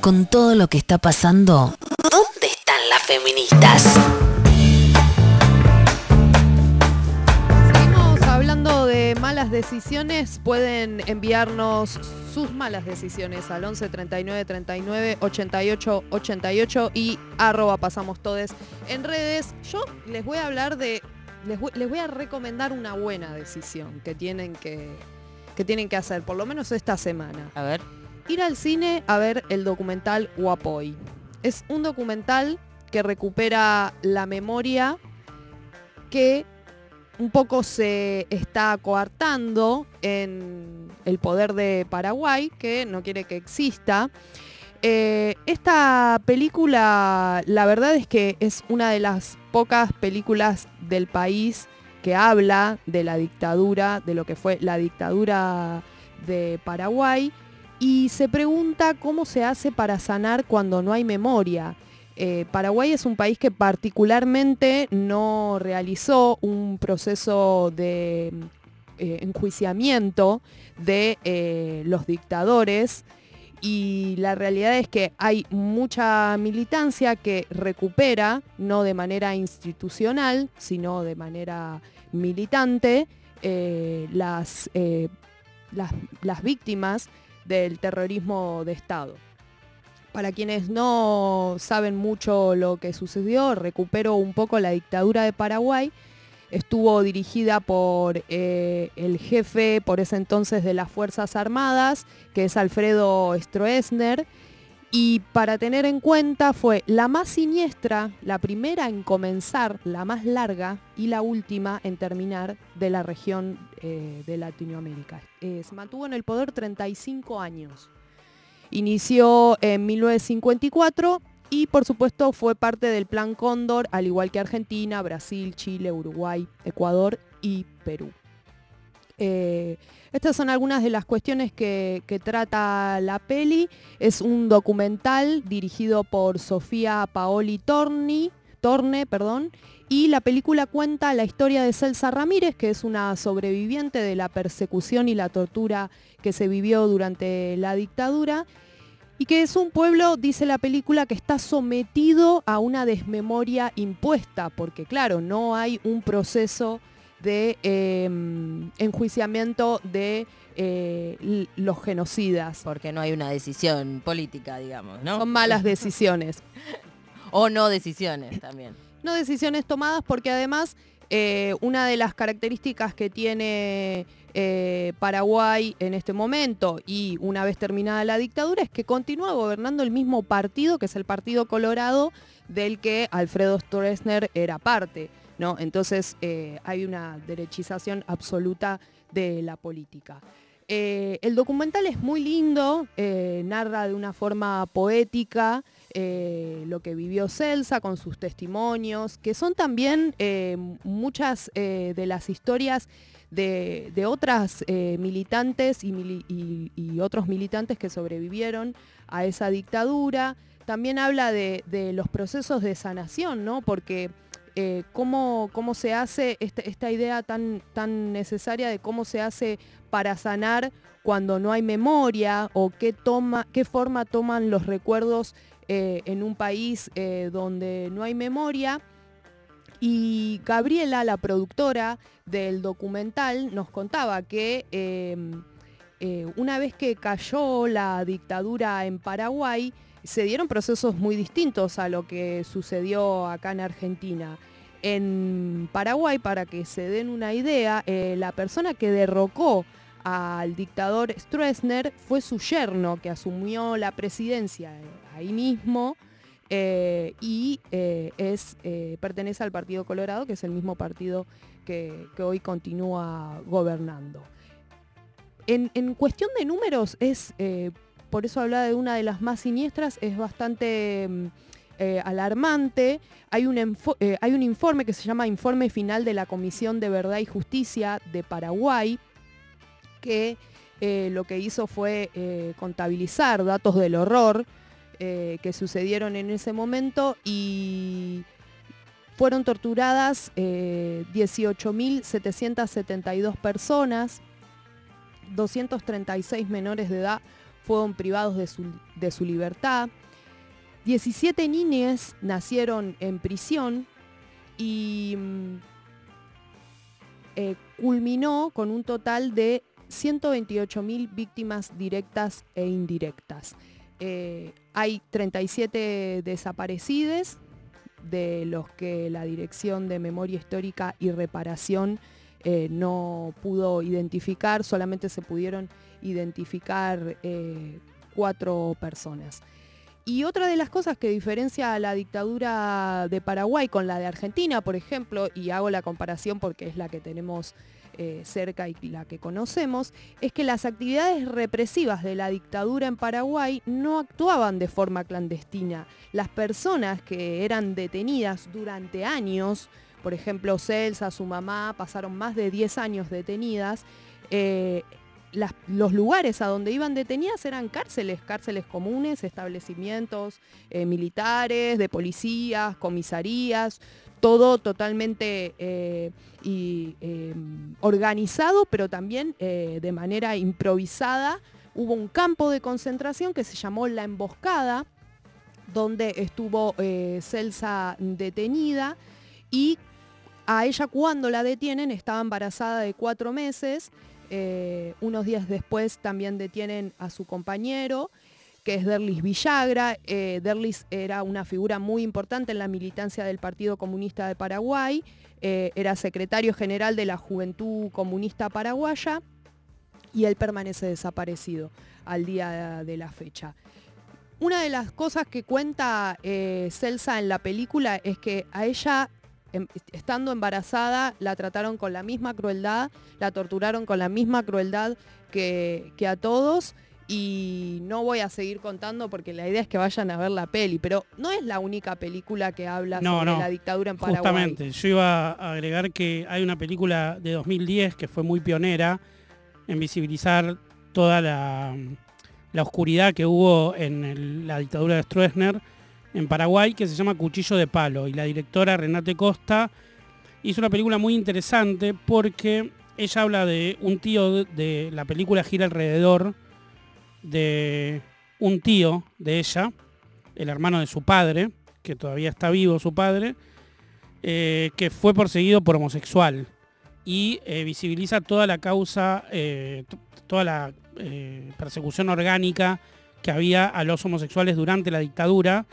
Con todo lo que está pasando, ¿dónde están las feministas? Seguimos hablando de malas decisiones. Pueden enviarnos sus malas decisiones al 11 39 39 88 88 y arroba pasamos todes en redes. Yo les voy a hablar de. Les voy, les voy a recomendar una buena decisión que tienen que, que tienen que hacer, por lo menos esta semana. A ver. Ir al cine a ver el documental Guapoy. Es un documental que recupera la memoria que un poco se está coartando en el poder de Paraguay, que no quiere que exista. Eh, esta película, la verdad es que es una de las pocas películas del país que habla de la dictadura, de lo que fue la dictadura de Paraguay, y se pregunta cómo se hace para sanar cuando no hay memoria. Eh, Paraguay es un país que particularmente no realizó un proceso de eh, enjuiciamiento de eh, los dictadores y la realidad es que hay mucha militancia que recupera, no de manera institucional, sino de manera militante, las, las víctimas del terrorismo de Estado. Para quienes no saben mucho lo que sucedió, recupero un poco la dictadura de Paraguay. Estuvo dirigida por eh, el jefe por ese entonces de las Fuerzas Armadas, que es Alfredo Stroessner. Y para tener en cuenta fue la más siniestra, la primera en comenzar, la más larga y la última en terminar de la región eh, de Latinoamérica. Se mantuvo en el poder 35 años. Inició en 1954 y por supuesto fue parte del Plan Cóndor, al igual que Argentina, Brasil, Chile, Uruguay, Ecuador y Perú. Eh, estas son algunas de las cuestiones que, que trata la peli. Es un documental dirigido por Sofía Paoli Torni, Torne, perdón, y la película cuenta la historia de Celsa Ramírez, que es una sobreviviente de la persecución y la tortura que se vivió durante la dictadura y que es un pueblo, dice la película, que está sometido a una desmemoria impuesta, porque claro, no hay un proceso de eh, enjuiciamiento de eh, los genocidas. Porque no hay una decisión política, digamos, ¿no? Son malas decisiones. o no decisiones también. No decisiones tomadas porque además eh, una de las características que tiene eh, Paraguay en este momento y una vez terminada la dictadura es que continúa gobernando el mismo partido, que es el Partido Colorado, del que Alfredo Stroessner era parte. Entonces eh, hay una derechización absoluta de la política. Eh, el documental es muy lindo, eh, narra de una forma poética lo que vivió Celsa con sus testimonios, que son también muchas de las historias de, otras militantes y, mili- y- y otros militantes que sobrevivieron a esa dictadura. También habla de, de los procesos de sanación, ¿no? Porque eh, cómo, cómo se hace este- esta idea tan, tan necesaria de cómo se hace para sanar cuando no hay memoria o qué, toma, qué forma toman los recuerdos eh, en un país eh, donde no hay memoria. Y Gabriela, la productora del documental, nos contaba que eh, una vez que cayó la dictadura en Paraguay, se dieron procesos muy distintos a lo que sucedió acá en Argentina. En Paraguay, para que se den una idea, eh, la persona que derrocó al dictador Stroessner fue su yerno, que asumió la presidencia eh, ahí mismo eh, y es, pertenece al Partido Colorado, que es el mismo partido que, que hoy continúa gobernando. En, en cuestión de números, es, por eso hablaba de una de las más siniestras, es bastante mm, eh, alarmante. Hay un, eh, hay un informe que se llama Informe Final de la Comisión de Verdad y Justicia de Paraguay, que eh, lo que hizo fue contabilizar datos del horror que sucedieron en ese momento y fueron torturadas eh, 18.772 personas, 236 menores de edad fueron privados de su, de su libertad. 17 niñas nacieron en prisión y mm, eh, culminó con un total de 128.000 víctimas directas e indirectas. Eh, hay 37 desaparecidos, de los que la Dirección de Memoria Histórica y Reparación eh, no pudo identificar, solamente se pudieron identificar eh, cuatro personas. Y otra de las cosas que diferencia a la dictadura de Paraguay con la de Argentina, por ejemplo, y hago la comparación porque es la que tenemos eh, cerca y la que conocemos, es que las actividades represivas de la dictadura en Paraguay no actuaban de forma clandestina. Las personas que eran detenidas durante años, por ejemplo, Celsa, su mamá, pasaron más de 10 años detenidas, eh, los lugares a donde iban detenidas eran cárceles, cárceles comunes, establecimientos eh, militares, de policías, comisarías, todo totalmente eh, eh, organizado, pero también de manera improvisada. Hubo un campo de concentración que se llamó La Emboscada, donde estuvo Celsa detenida y a ella cuando la detienen estaba embarazada de cuatro meses. Eh, unos días después también detienen a su compañero, que es Derlis Villagra. Eh, Derlis era una figura muy importante en la militancia del Partido Comunista de Paraguay. Eh, era secretario general de la Juventud Comunista Paraguaya y él permanece desaparecido al día de la fecha. Una de las cosas que cuenta Celsa en la película es que a ella, estando embarazada, la trataron con la misma crueldad, la torturaron con la misma crueldad que, que a todos. Y no voy a seguir contando porque la idea es que vayan a ver la peli, pero no es la única película que habla No, sobre no, la dictadura en Paraguay. Justamente, yo iba a agregar que hay una película de 2010 que fue muy pionera en visibilizar toda la, la oscuridad que hubo en el- la dictadura de Stroessner en Paraguay, que se llama Cuchillo de Palo. Y la directora Renate Costa hizo una película muy interesante porque ella habla de un tío de, la película gira alrededor de un tío de ella, el hermano de su padre, que todavía está vivo su padre, eh, que fue perseguido por homosexual y eh, visibiliza toda la causa, eh, toda la persecución orgánica que había a los homosexuales durante la dictadura.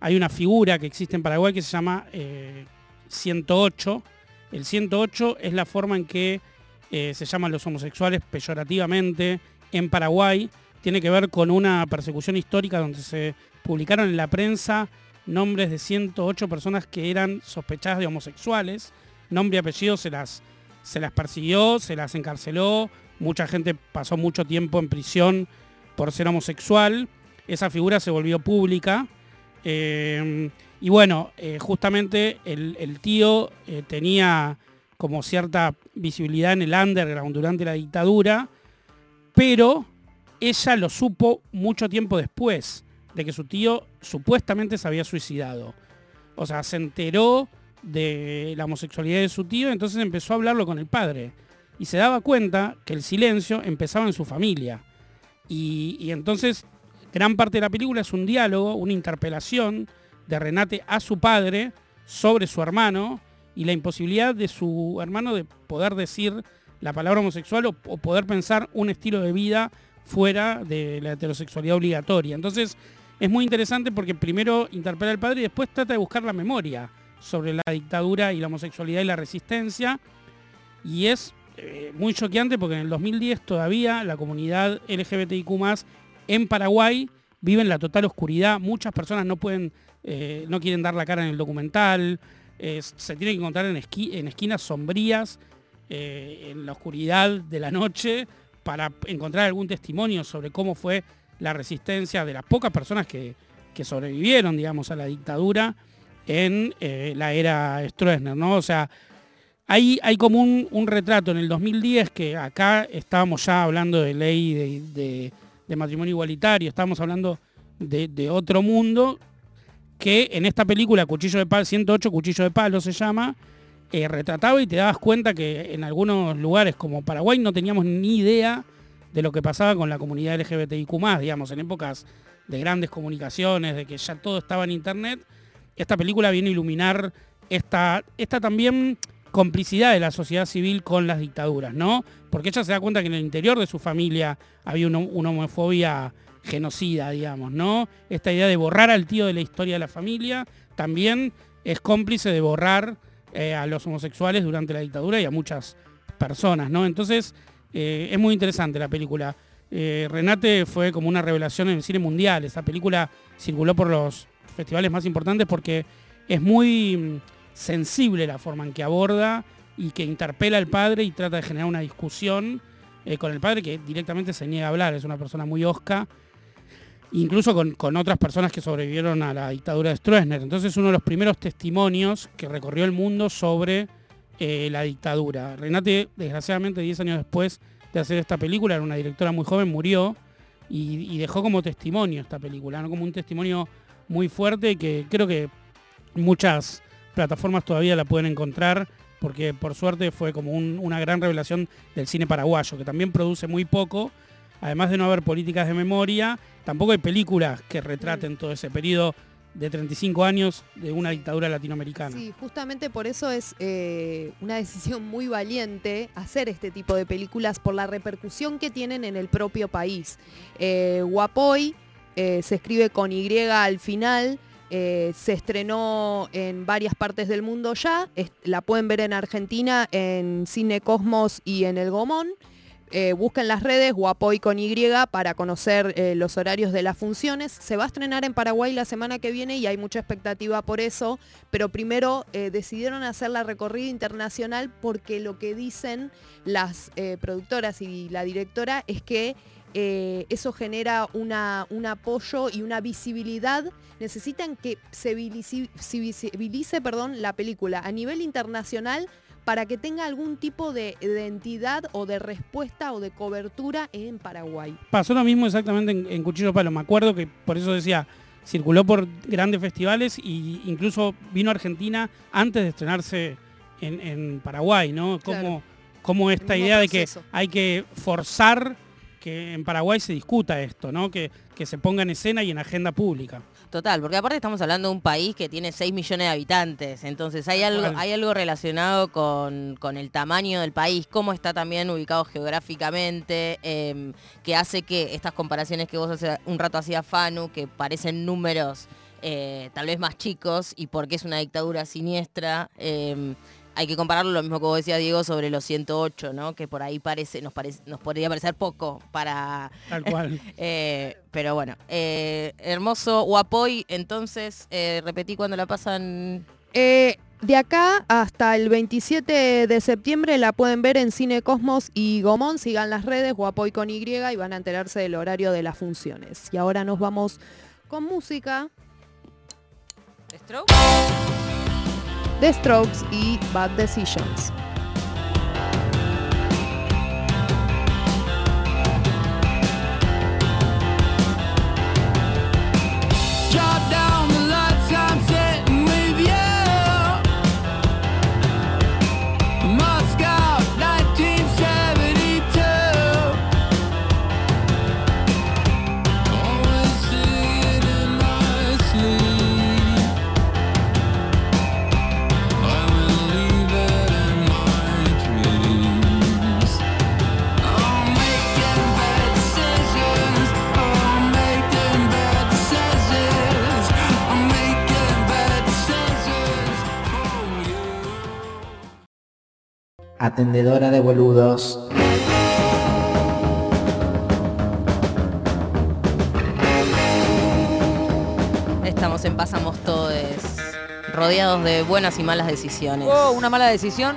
Hay una figura que existe en Paraguay que se llama eh, 108. El 108 es la forma en que eh, se llaman los homosexuales peyorativamente en Paraguay. Tiene que ver con una persecución histórica donde se publicaron en la prensa nombres de 108 personas que eran sospechadas de homosexuales. Nombre y apellido se las, se las persiguió, se las encarceló. Mucha gente pasó mucho tiempo en prisión por ser homosexual. Esa figura se volvió pública. Eh, y bueno, eh, justamente el, tío eh, tenía como cierta visibilidad en el underground durante la dictadura, pero ella lo supo mucho tiempo después de que su tío supuestamente se había suicidado. O sea, se enteró de la homosexualidad de su tío, entonces empezó a hablarlo con el padre. Y se daba cuenta que el silencio empezaba en su familia. Y entonces gran parte de la película es un diálogo, una interpelación de Renate a su padre sobre su hermano y la imposibilidad de su hermano de poder decir la palabra homosexual o, poder pensar un estilo de vida fuera de la heterosexualidad obligatoria. Entonces es muy interesante porque primero interpela al padre y después trata de buscar la memoria sobre la dictadura y la homosexualidad y la resistencia. Y es eh, muy choqueante porque en el 2010 todavía la comunidad LGBTIQ en Paraguay vive en la total oscuridad. Muchas personas no pueden, eh, no quieren dar la cara en el documental. eh, se tienen que encontrar en, esqui- en esquinas sombrías, eh, en la oscuridad de la noche, para encontrar algún testimonio sobre cómo fue la resistencia de las pocas personas que, sobrevivieron, digamos, a la dictadura en la era Stroessner, ¿no? O sea, hay, como un, retrato en el 2010 que acá estábamos ya hablando de ley de- de matrimonio igualitario, estábamos hablando de, otro mundo, que en esta película Cuchillo de Palo, 108 Cuchillo de Palo se llama, eh, retrataba y te dabas cuenta que en algunos lugares como Paraguay no teníamos ni idea de lo que pasaba con la comunidad LGBTIQ+, digamos, en épocas de grandes comunicaciones, de que ya todo estaba en internet, esta película viene a iluminar esta, esta también complicidad de la sociedad civil con las dictaduras, ¿no? Porque ella se da cuenta que en el interior de su familia había una, homofobia genocida, digamos, ¿no? Esta idea de borrar al tío de la historia de la familia también es cómplice de borrar eh, a los homosexuales durante la dictadura y a muchas personas, ¿no? Entonces, eh, es muy interesante la película. Eh, Renate fue como una revelación en el cine mundial. Esa película circuló por los festivales más importantes porque es muy sensible la forma en que aborda y que interpela al padre y trata de generar una discusión eh, con el padre que directamente se niega a hablar. Es una persona muy osca, incluso con, con otras personas que sobrevivieron a la dictadura de Stroessner. Entonces uno de los primeros testimonios que recorrió el mundo sobre eh, la dictadura. Renate, desgraciadamente, 10 años después de hacer esta película, era una directora muy joven, murió y, y dejó como testimonio esta película, ¿no? como un testimonio muy fuerte que creo que muchas plataformas todavía la pueden encontrar porque por suerte fue como un- una gran revelación del cine paraguayo, que también produce muy poco, además de no haber políticas de memoria, tampoco hay películas que retraten todo ese periodo de 35 años de una dictadura latinoamericana. Sí, justamente por eso es eh, una decisión muy valiente hacer este tipo de películas por la repercusión que tienen en el propio país. Eh, Guapoy eh, se escribe con Y al final. Eh, se estrenó en varias partes del mundo ya, la pueden ver en Argentina, en Cine Cosmos y en El Gomón. Eh, busquen las redes Guapoy con Y para conocer eh, los horarios de las funciones. Se va a estrenar en Paraguay la semana que viene y hay mucha expectativa por eso, pero primero eh, decidieron hacer la recorrida internacional porque lo que dicen las productoras y la directora es que eh, eso genera una- un apoyo y una visibilidad. Necesitan que se visibilice perdón, la película a nivel internacional para que tenga algún tipo de identidad o de respuesta o de cobertura en Paraguay. Pasó lo mismo exactamente en, en Cuchillo Palo. Me acuerdo que por eso decía, circuló por grandes festivales e incluso vino a Argentina antes de estrenarse en, en Paraguay, ¿no? Como, Claro. como esta idea de que hay que forzar que en Paraguay se discuta esto, ¿no? Que, que se ponga en escena y en agenda pública. Total, porque aparte estamos hablando de un país que tiene 6 millones de habitantes, entonces hay algo, hay algo relacionado con, con el tamaño del país, cómo está también ubicado geográficamente, em, que hace que estas comparaciones que vos hace un rato hacías Fanu, que parecen números eh, tal vez más chicos, y porque es una dictadura siniestra, em, hay que compararlo lo mismo que vos decías Diego sobre los 108, ¿no? Que por ahí parece, nos parece, nos podría parecer poco para Tal cual. eh, pero bueno, eh, hermoso Guapoy, entonces, eh, repetí cuando la pasan. Eh, de acá hasta el 27 de septiembre la pueden ver en Cine Cosmos y Gomón. Sigan las redes, Guapoy con Y, y van a enterarse del horario de las funciones. Y ahora nos vamos con música. Stroke. The Strokes y Bad Decisions. Atendedora de boludos. Estamos en Pasamos Todos, rodeados de buenas y malas decisiones. Oh, una mala decisión.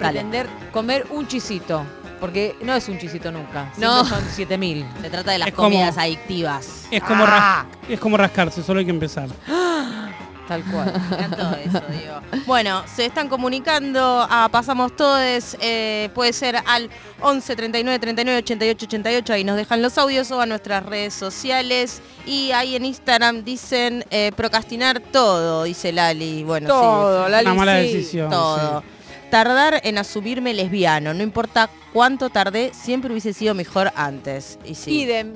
Dale. Pretender comer un chisito. Porque no es un chisito nunca. No. Son 7000. Se trata de las Es como- comidas adictivas. Es como, Ah. ras- es como rascarse, solo hay que empezar. Tal cual. Me encantó eso, Diego. Bueno, se están comunicando a Pasamos Todes, eh, puede ser al 11 39 39 88 88, ahí nos dejan los audios o a nuestras redes sociales. Y ahí en Instagram dicen eh, procrastinar todo, dice Lali. Bueno, sí, Todo, sí, Lali, Una mala sí. decisión. todo. sí. tardar en asumirme lesbiano. No importa cuánto tardé, siempre hubiese sido mejor antes. Y sí. Idem.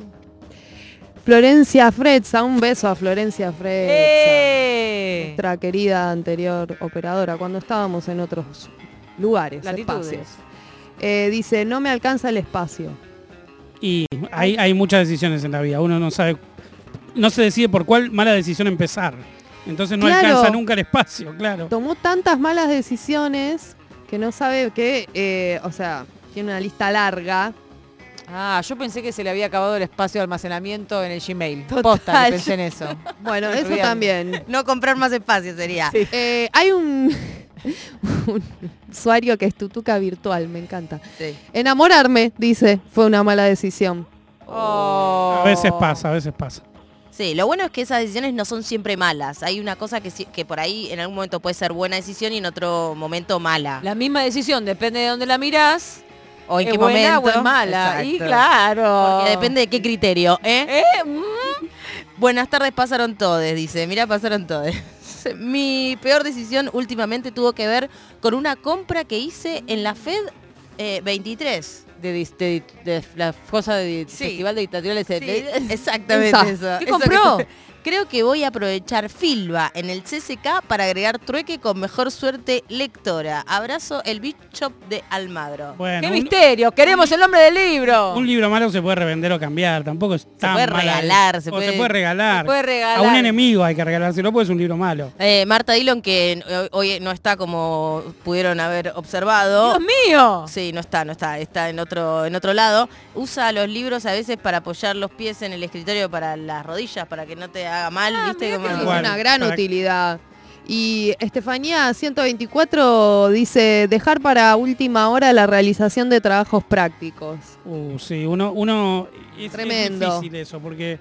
Florencia Fretza, un beso a Florencia Fretza. ¡Eh! Nuestra querida anterior operadora, cuando estábamos en otros lugares, Latitudes. espacios. Eh, dice, no me alcanza el espacio. Y hay, hay muchas decisiones en la vida. Uno no sabe, no se decide por cuál mala decisión empezar. Entonces no Claro. alcanza nunca el espacio, claro. Tomó tantas malas decisiones que no sabe que, eh, o sea, tiene una lista larga. Ah, yo pensé que se le había acabado el espacio de almacenamiento en el Gmail. Total. Posta, que pensé en eso. Bueno, eso también. No comprar más espacio sería. Eh, hay un, un usuario que es tutuca virtual, me encanta. Sí. Enamorarme, dice, fue una mala decisión. Oh. A veces pasa, a veces pasa. Sí, lo bueno es que esas decisiones no son siempre malas. Hay una cosa que, sí- que por ahí en algún momento puede ser buena decisión y en otro momento mala. La misma decisión, depende de dónde la mirás. O en qué buena momento. o es mala. Y Exacto. claro. Porque depende de qué criterio, ¿eh? Eh, mm. Buenas tardes, pasaron todes, dice. Mira, pasaron todes. Mi peor decisión últimamente tuvo que ver con una compra que hice en la Fed eh, 23. de, dis- de- de la cosa de Sí. Festival de Dictatoriales. Sí, de- exactamente eso. ¿Qué Eso compró? que- creo que voy a aprovechar Filba en el CCK para agregar trueque con mejor suerte lectora. Abrazo el Bishop de Almagro. Bueno, ¡Qué un, misterio! ¡Queremos el nombre del libro! un libro malo se puede revender o cambiar, tampoco es tan puede mala- regalar, se o puede- se puede regalar. Se puede regalar. A un enemigo hay que regalárselo porque es un libro malo. Eh, Marta Dillon, que hoy no está como pudieron haber observado. ¡Dios mío! Sí, no está, no está, está en otro, en otro lado. Usa los libros a veces para apoyar los pies en el escritorio para las rodillas, para que no te haga mal, Ah, ¿viste? Como- Es una gran utilidad. Y Estefanía 124 dice, dejar para última hora la realización de trabajos prácticos. Uh, sí, uno, uno es, es Tremendo. difícil eso, porque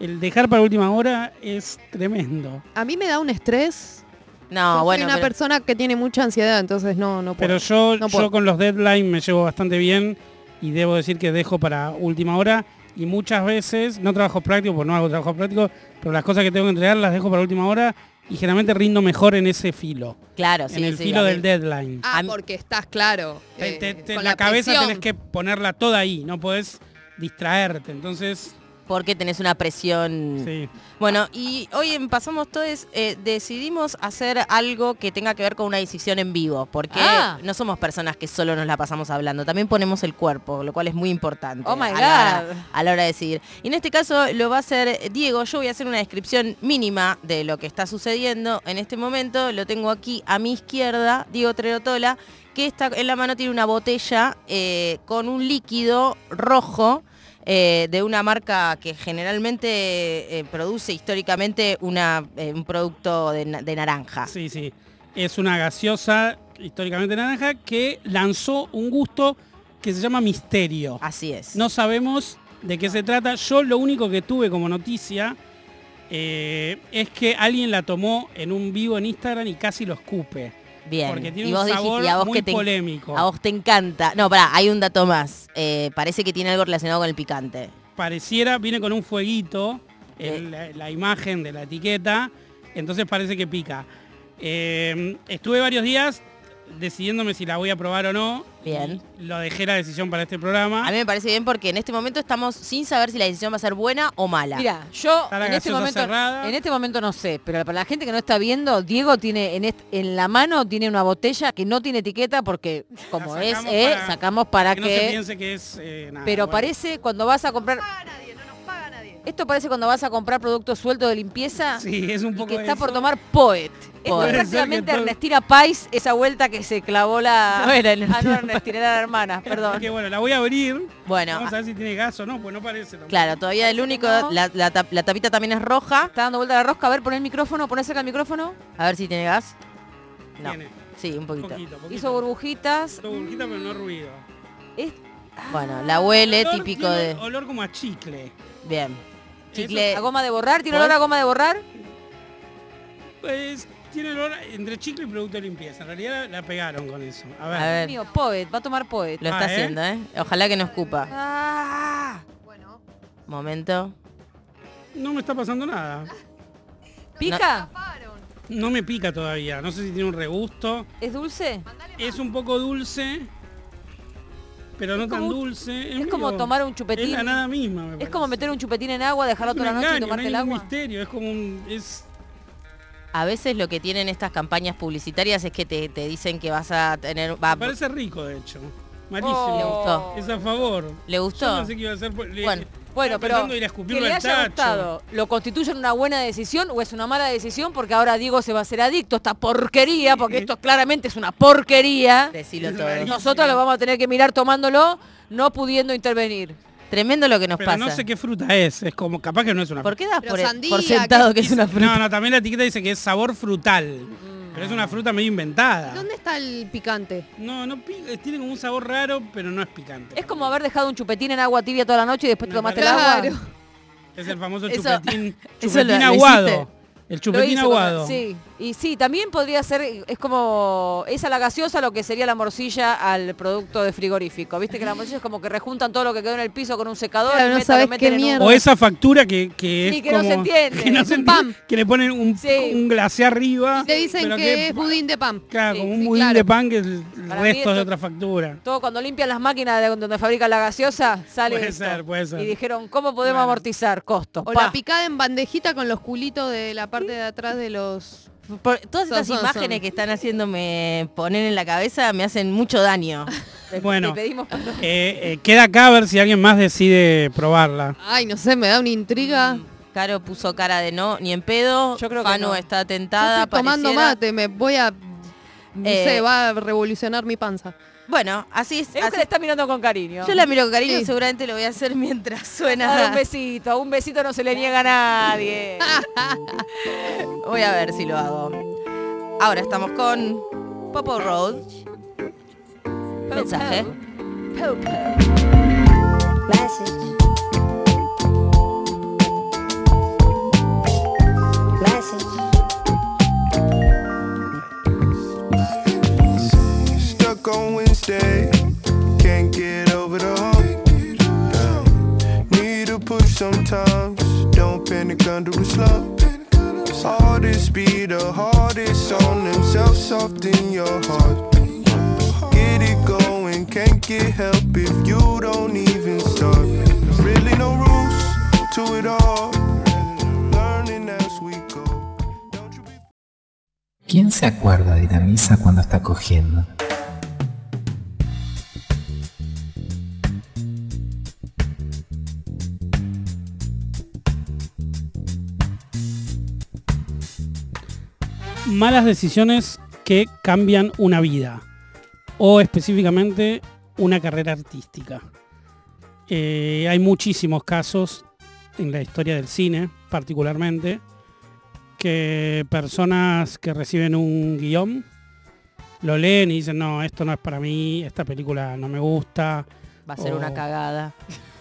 el dejar para última hora es tremendo. A mí me da un estrés. No, Yo bueno, soy una pero- persona que tiene mucha ansiedad, entonces no, no puedo. Pero yo, No yo con los deadlines me llevo bastante bien y debo decir que dejo para última hora y muchas veces, no trabajo práctico, porque no hago trabajo práctico, pero las cosas que tengo que entregar las dejo para última hora y generalmente rindo mejor en ese filo, claro, sí, en el sí, filo del deadline. ah, porque estás claro. Te- eh, te- te- con la, cabeza presión. tenés que ponerla toda ahí, no podés distraerte, entonces, porque tenés una presión. sí. Bueno, y hoy en Pasamos Todos eh, decidimos hacer algo que tenga que ver con una decisión en vivo, porque Ah. no somos personas que solo nos la pasamos hablando, también ponemos el cuerpo, lo cual es muy importante Oh my a, la hora, God. a la hora de decidir. Y en este caso lo va a hacer Diego, yo voy a hacer una descripción mínima de lo que está sucediendo en este momento, lo tengo aquí a mi izquierda, Diego Trerotola, que está en la mano tiene una botella eh, con un líquido rojo eh, de una marca que generalmente eh, produce históricamente una, eh, un producto de, de naranja. Sí, sí. Es una gaseosa históricamente naranja que lanzó un gusto que se llama misterio. Así es. No sabemos de qué se trata. Yo lo único que tuve como noticia es que alguien la tomó en un vivo en Instagram y casi lo escupe. Bien. Porque tiene y un vos dijiste, sabor y a vos muy que te, polémico. a vos te encanta. No, pará, hay un dato más. Eh, parece que tiene algo relacionado con el picante. Pareciera, viene con un fueguito, Eh. la imagen de la etiqueta, entonces parece que pica. Eh, estuve varios días decidiéndome si la voy a probar o no. Bien. Lo dejé la decisión para este programa. A mí me parece bien porque en este momento estamos sin saber si la decisión va a ser buena o mala. Mira, yo en este, gaseosa momento, cerrada. en este momento no sé, pero para la gente que no está viendo, Diego tiene en, en la mano tiene una botella que no tiene etiqueta porque como es, sacamos eh, para- sacamos para que que... no se piense que es eh, nada, pero bueno. parece cuando vas a comprar... Esto parece cuando vas a comprar productos sueltos de limpieza Sí, es un y poco que está eso. por tomar Poet. Esto Poet. es prácticamente todo- Ernestina Pais, esa vuelta que se clavó la... No era Ah, no, Ernestina Ernestina, era la hermana, perdón. Que bueno, la voy a abrir. Bueno, Vamos a ver si tiene gas o no, pues no parece. tampoco. claro, todavía el único, no. la, la tap- la tapita también es roja. Está dando vuelta la rosca, a ver, pon el micrófono, poné cerca el micrófono. A ver si tiene gas. No. Tiene, Sí, un poquito. poquito, poquito. Hizo burbujitas. Hizo burbujita, pero no ruido. Es- Bueno, la huele, Olor- típico tiene de... Olor como a chicle. Bien. Chicle... ¿A goma de borrar? ¿Tiene olor a goma de borrar? Pues tiene olor entre chicle y producto de limpieza. En realidad la, la pegaron con eso. A ver. A ver, Mío, Poet, va a tomar Poet. lo Ah, está ¿eh? haciendo, ¿eh? Ojalá que no escupa. Ah, Momento. No me está pasando nada. ¿Pica? No me pica todavía. No sé si tiene un regusto. ¿Es dulce? Es un poco dulce, pero no tan un- dulce. Es como medio- tomar un Es chupetín. la nada misma. me Es como meter un chupetín en agua, dejarlo Es un toda la noche y tomarte no el hay ningún agua. misterio. Es como un... Es, A veces lo que tienen estas campañas publicitarias es que te, te dicen que vas a tener... Va, me parece rico, de hecho. Malísimo. Oh. Le gustó. Es a favor. ¿Le Yo gustó? pensé que iba a ser... por- le- Bueno. Bueno, pero ir a que le haya tacho. gustado, ¿lo constituyen una buena decisión o es una mala decisión? Porque ahora Diego se va a hacer adicto a esta porquería, porque esto claramente es una porquería. Decilo todo. Nosotros lo vamos a tener que mirar tomándolo, no pudiendo intervenir. Tremendo lo que nos Pero pasa. no sé qué fruta es. Es como... Capaz que no es una ¿Por qué das Pero por, sandía, por sentado ¿qué- que es una fruta? No, no, también la etiqueta dice que es sabor frutal. Pero es una fruta medio inventada. ¿Dónde está el picante? No, no pica, tiene como un sabor raro, pero no es picante. Es como haber dejado un chupetín en agua tibia toda la noche y después te tomaste el agua. Es el famoso chupetín, eso lo- chupetín lo aguado. El chupetín hizo aguado. Sí, y sí, también podría ser, es como, es a la gaseosa lo que sería la morcilla al producto de frigorífico. Viste que la morcilla es como que rejuntan todo lo que quedó en el piso con un secador Claro, y no sabes lo meten qué en un- mierda. O esa factura que, que Sí, es que no se entiende. que no Es se un entiende, pan. Que le ponen un, Sí. un glacé arriba. Te dicen pero que es budín de pan. Claro, Sí, como un sí, budín claro. de pan que es el Para resto de otra factura. Todo cuando limpian las máquinas de donde fabrican la gaseosa, sale Puede esto. ser, puede ser. Y dijeron, ¿cómo podemos Bueno. amortizar costos? O Pa. la picada en bandejita con los culitos de la parte de atrás de los... Por- todas estas son, imágenes son. que están haciéndome poner en la cabeza me hacen mucho daño. Bueno. Eh, eh, queda acá a ver si alguien más decide probarla. Ay, no sé, me da una intriga. Mm, Caro puso cara de no, ni en pedo. Yo creo que no. está Yo tentada. estoy tomando pareciera- mate, me voy a... No Eh, sé, va a revolucionar mi panza. Bueno, así es. Es que así- le está mirando con cariño. Yo la miro con cariño, Sí. seguramente lo voy a hacer mientras suena. un besito, un besito no se le niega a nadie. Voy a ver si lo hago. Ahora estamos con Popo Road. Mensaje. Stuck on Wednesday, can't get over the hump. Need a push sometimes, don't panic under the slump. Hardest be the hardest on themselves, soft in your heart. Get it going, can't get help if you don't even start. Really no rules to it all. Learning as we go. ¿Quién se acuerda de ir a misa cuando está cogiendo? Malas decisiones que cambian una vida. O específicamente una carrera artística. Eh, hay muchísimos casos en la historia del cine, particularmente, que personas que reciben un guion lo leen y dicen, no, esto no es para mí, esta película no me gusta, Va a ser una cagada.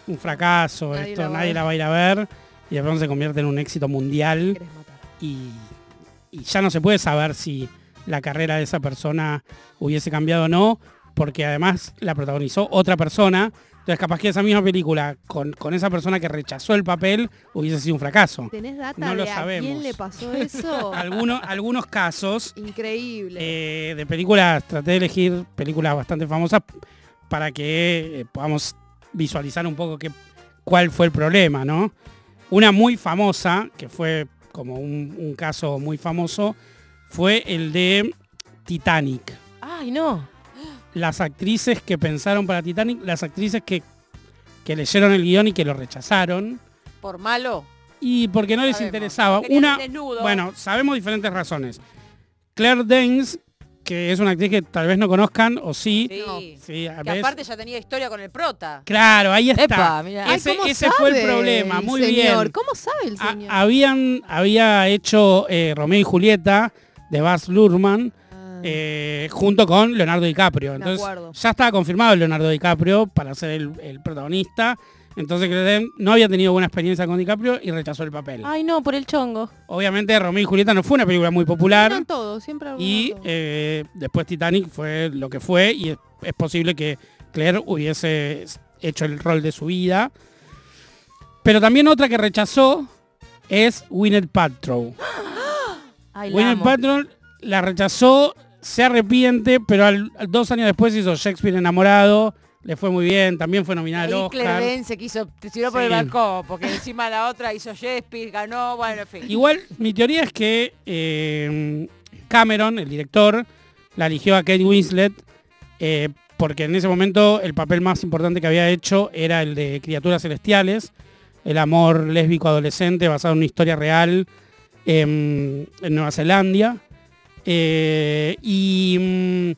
un fracaso, Nadie esto la nadie la va a ir a ver, y de pronto se convierte en un éxito mundial y, y ya no se puede saber si la carrera de esa persona hubiese cambiado o no, porque además la protagonizó otra persona. Entonces capaz que esa misma película con, con esa persona que rechazó el papel hubiese sido un fracaso. ¿Tenés data No lo de a sabemos. quién le pasó eso? Algunos, algunos casos Increíble. eh, de películas, traté de elegir películas bastante famosas para que eh, podamos visualizar un poco qué, cuál fue el problema, ¿no? Una muy famosa, que fue como un, un caso muy famoso, fue el de Titanic. Ay, no. Las actrices que pensaron para Titanic, las actrices que, que leyeron el guion y que lo rechazaron, Por malo. y porque no les interesaba. Querían Una, desnudo. bueno, sabemos diferentes razones. Claire Danes, que es una actriz que tal vez no conozcan, o sí. Sí. Sí, a Que veces- aparte ya tenía historia con el prota. Claro, ahí está. Epa, mira. Ay, ese ¿cómo ese fue el problema, el muy señor? bien. ¿Cómo sabe el señor? habían, había hecho eh, Romeo y Julieta de Baz Luhrmann Ah. eh, junto con Leonardo DiCaprio. Entonces acuerdo. ya estaba confirmado Leonardo DiCaprio para ser el, el protagonista. Entonces Danes no había tenido buena experiencia con DiCaprio y rechazó el papel. Ay, no, por el chongo. Obviamente Romeo y Julieta no fue una película muy popular. Arruinan todo, siempre Y todo. eh, después Titanic fue lo que fue y es, es posible que Claire hubiese hecho el rol de su vida. Pero también otra que rechazó es la Gwyneth amo. Paltrow la rechazó, se arrepiente, pero al- al- dos años después hizo Shakespeare enamorado, le fue muy bien, también fue nominada al Oscar. Danes se quiso, se tiró por el balcón, porque encima la otra hizo Shakespeare, ganó, bueno, en fin. Igual, mi teoría es que eh, Cameron, el director, la eligió a Kate Winslet eh, porque en ese momento el papel más importante que había hecho era el de Criaturas Celestiales, el amor lésbico adolescente basado en una historia real em, en Nueva Zelanda. Eh, y, mm,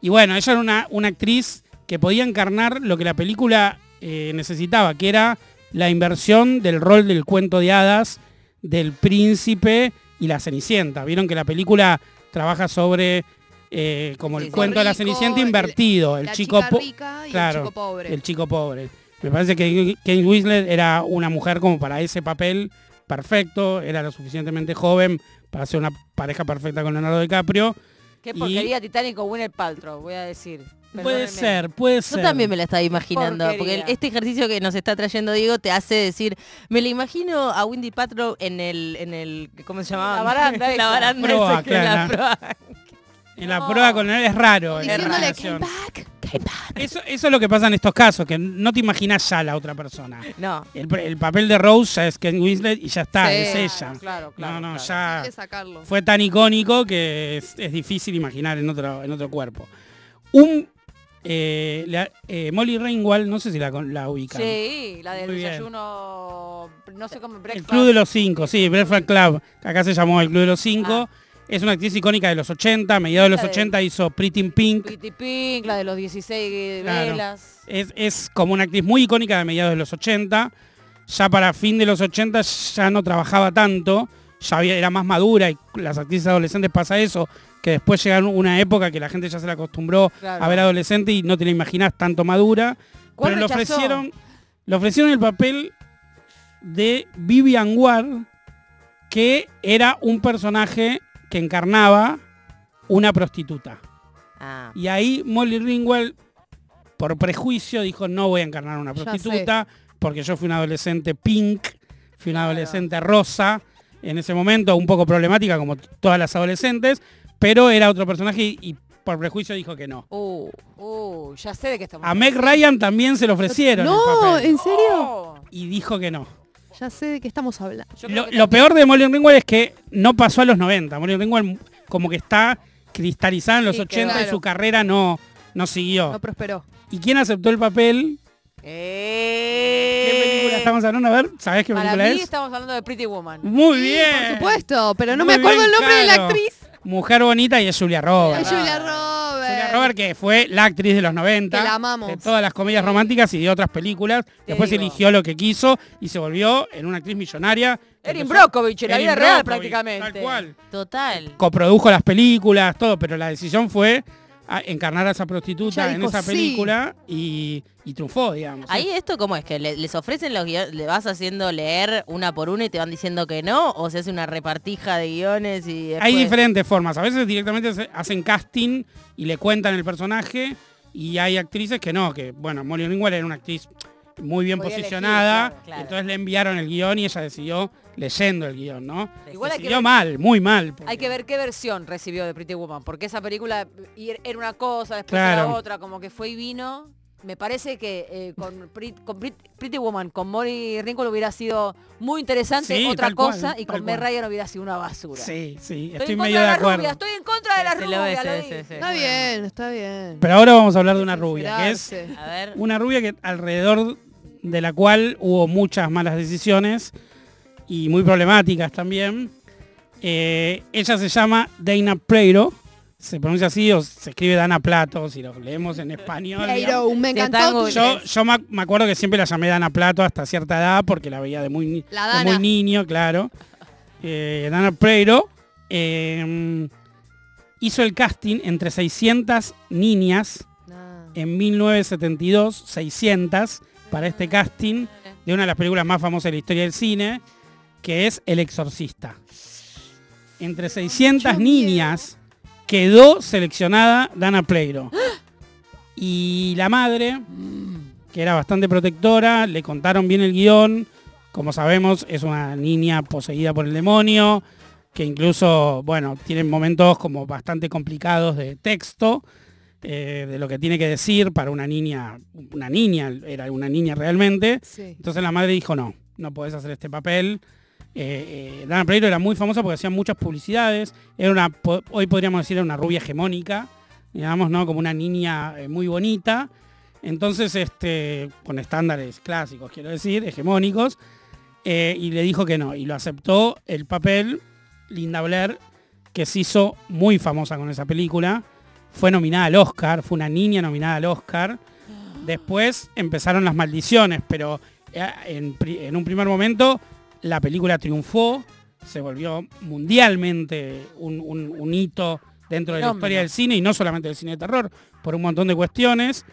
y bueno, ella era una, una actriz que podía encarnar lo que la película eh, necesitaba, que era la inversión del rol del cuento de hadas, del príncipe y la cenicienta. Vieron que la película trabaja sobre eh, como el Sí, cuento de la cenicienta invertido, el, la chico chica po- rica y el claro, chico pobre. el chico pobre. Me parece que Kate Winslet era una mujer como para ese papel perfecto, era lo suficientemente joven para ser una pareja perfecta con Leonardo DiCaprio. Qué y- porquería Titanic con Gwyneth Paltrow, voy a decir. Puede ser, puede Yo ser. también me la estaba imaginando, porque este ejercicio que nos está trayendo Diego te hace decir, me la imagino a Windy Patrow en el, en el, ¿cómo se llamaba? La baranda la baranda Proa, esa que es la proa. En la No. prueba con él es raro. en la Diciéndole relación. came back, came back. Eso, eso es lo que pasa en estos casos, que no te imaginas ya la otra persona. No, El, el papel de Rose ya es Kate Winslet y ya está, Sí. es ella. Claro, claro, no, no, claro. ya que sacarlo. fue tan icónico que es, es difícil imaginar en otro, en otro cuerpo. Un eh, la- eh, Molly Ringwald, no sé si la, la ubican. Sí, la del Muy bien. desayuno, no sé cómo, El breakfast. Club de los Cinco, sí, Breakfast Club. Acá se llamó el Club de los Cinco. Ah. Es una actriz icónica de los 80, a mediados de los La de- 80 hizo Pretty in Pink. Pretty Pink, la de los 16 Claro. velas. Es, es como una actriz muy icónica de mediados de los 80. Ya para fin de los 80 ya no trabajaba tanto, ya había- era más madura y las actrices adolescentes pasa eso, que después llega una época que la gente ya se la acostumbró Claro. a ver adolescente y no te la imaginás tanto madura. ¿Cuál Pero le ofrecieron, le ofrecieron el papel de Vivian Ward, que era un personaje que encarnaba una prostituta. ah, Y ahí Molly Ringwald, por prejuicio, dijo, no voy a encarnar a una prostituta, porque yo fui una adolescente pink, fui una Claro. adolescente rosa, en ese momento un poco problemática como todas las adolescentes, pero era otro personaje y, y por prejuicio dijo que no. uh, Uh, ya sé de qué estamos A Meg Ryan también se le ofrecieron el No, papel, ¿en serio? Oh, y dijo que no. Ya sé de qué estamos hablando. Lo, lo peor de Molly Ringwald es que no pasó a los 90. Molly Ringwald como que está cristalizada en los Sí, 80 y su carrera no, no siguió. No prosperó. ¿Y quién aceptó el papel? Eh, ¿Qué película estamos hablando? A ver, ¿sabés qué Para película mí es? estamos hablando de Pretty Woman. Muy Sí, bien. Por supuesto, pero no Muy me acuerdo bien, el nombre de la actriz. Mujer bonita y es Julia Es Roberts. Julia Roberts. Julia Roberts que fue la actriz de los 90. Que la amamos. De todas las comedias románticas y de otras películas. Después digo. eligió lo que quiso y se volvió en una actriz millonaria. Erin Brockovich, en la vida real prácticamente. Tal cual. total. Coprodujo las películas, todo, pero la decisión fue a encarnar a esa prostituta en dijo esa sí. película y, y triunfó, digamos. Ahí esto cómo es que le- les ofrecen los guiones, le vas haciendo leer una por una y te van diciendo que no, o se hace una repartija de guiones y después... Hay diferentes formas. A veces directamente hacen casting y le cuentan el personaje y hay actrices que no, que bueno, Molly Ringwald era una actriz muy bien Podía elegir, posicionada, claro, claro. entonces le enviaron el guion y ella decidió leyendo el guion, ¿no? Igual hay que decidió ver- mal, muy mal. porque- Hay que ver qué versión recibió de Pretty Woman, porque esa película er- era una cosa, después Claro. era otra, como que fue y vino. Me parece que eh, con, Pret- con Pret- Pretty Woman, con Molly Ringwald hubiera sido muy interesante Sí, otra cual, cosa y con Meg. Ryan hubiera sido una basura. Sí, sí, Estoy, estoy en medio contra de acuerdo. rubia, estoy en contra de la rubia, lo sí. Está bien, está bien. Pero ahora vamos a hablar de una rubia, que es Sincerarse. A ver, una rubia que alrededor de la cual hubo muchas malas decisiones y muy problemáticas también. Eh, ella se llama Dana Preiro, se pronuncia así o se escribe Dana Plato, si lo leemos en español. Pero me encantó. Yo, yo me, acuerdo que siempre la llamé Dana Plato hasta cierta edad porque la veía de muy, de muy niño, claro. Eh, Dana Preiro eh, hizo el casting entre 600 niñas No. en 1972, 600 para este casting de una de las películas más famosas de la historia del cine, que es El Exorcista. Entre 600 Mucho niñas quedó seleccionada Dana Pleiro. Y la madre, que era bastante protectora, le contaron bien el guion. Como sabemos, es una niña poseída por el demonio. que incluso, bueno, tienen momentos como bastante complicados de texto, eh, de lo que tiene que decir para una niña, una niña, era una niña realmente. Sí. Entonces la madre dijo, no, no podés hacer este papel. Eh, eh, Dana Pereiro era muy famosa porque hacía muchas publicidades, era una, hoy podríamos decir era una rubia hegemónica, digamos, ¿no? Como una niña muy bonita. Entonces, este, con estándares clásicos, quiero decir, hegemónicos, y le dijo que no, y lo aceptó el papel Linda Blair, que se hizo muy famosa con esa película, fue nominada al Oscar, fue una niña nominada al Oscar. Después empezaron las maldiciones, pero eh, en, un primer momento la película triunfó, se volvió mundialmente un, un- un hito dentro de la historia del cine y no solamente del cine de terror, por un montón de cuestiones.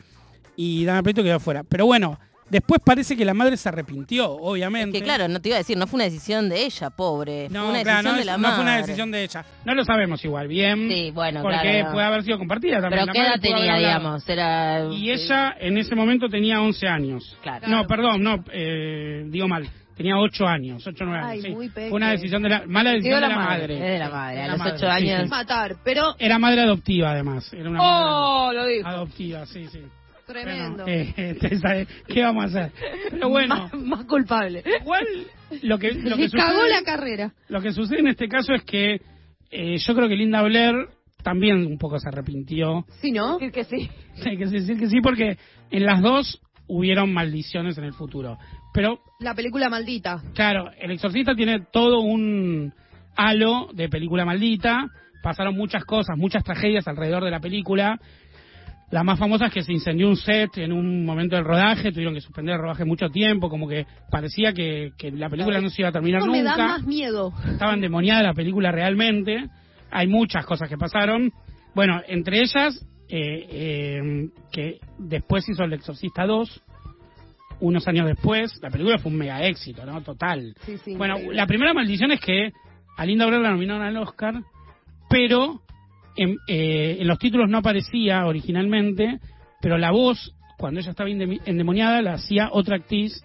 Y Dana Preto quedó fuera. Pero bueno, después parece que la madre se arrepintió, obviamente. Que claro, no te iba a decir, no fue una decisión de ella, pobre. No, fue una claro, decisión no, de es- la no madre. fue una decisión de ella. No lo sabemos igual bien. Sí, bueno, porque claro. no. puede haber sido compartida también. Pero La ¿qué madre edad tenía, digamos? Era... Y ella en ese momento tenía 11 años. Claro. No, perdón, no, eh, digo mal. Tenía 8 años, 8 o 9 Ay, años. sí. muy. Fue una decisión de la mala decisión de la la madre, madre. es de la madre, a los madre, ocho sí, años. sí. Matar, pero Era madre adoptiva además. Era una madre ¡Oh! Lo dijo. adoptiva, sí, sí. Tremendo. Bueno, eh, ¿sabe? ¿Qué vamos a hacer? Pero bueno, Más, más culpable. igual lo que, lo que Le cagó sucede- la carrera. Lo que sucede en este caso es que eh, yo creo que Linda Blair también un poco se arrepintió. Sí, ¿no? Decir que sí. Hay que decir que sí, porque en las dos hubieron maldiciones en el futuro. Pero, La película maldita. claro, El Exorcista tiene todo un halo de película maldita. Pasaron muchas cosas, muchas tragedias alrededor de la película. La más famosa es que se incendió un set en un momento del rodaje, tuvieron que suspender el rodaje mucho tiempo, como que parecía que, que la película no se iba a terminar No me nunca da más miedo. estaba endemoniada la película realmente. Hay muchas cosas que pasaron. Bueno, entre ellas, eh, eh, que después hizo El Exorcista 2, unos años después. La película fue un mega éxito, ¿no? Total. Sí, sí, bueno, increíble. la primera maldición es que a Linda Blair la nominaron al Oscar, pero en, eh, en los títulos no aparecía originalmente, pero la voz, cuando ella estaba endemoniada, la hacía otra actriz,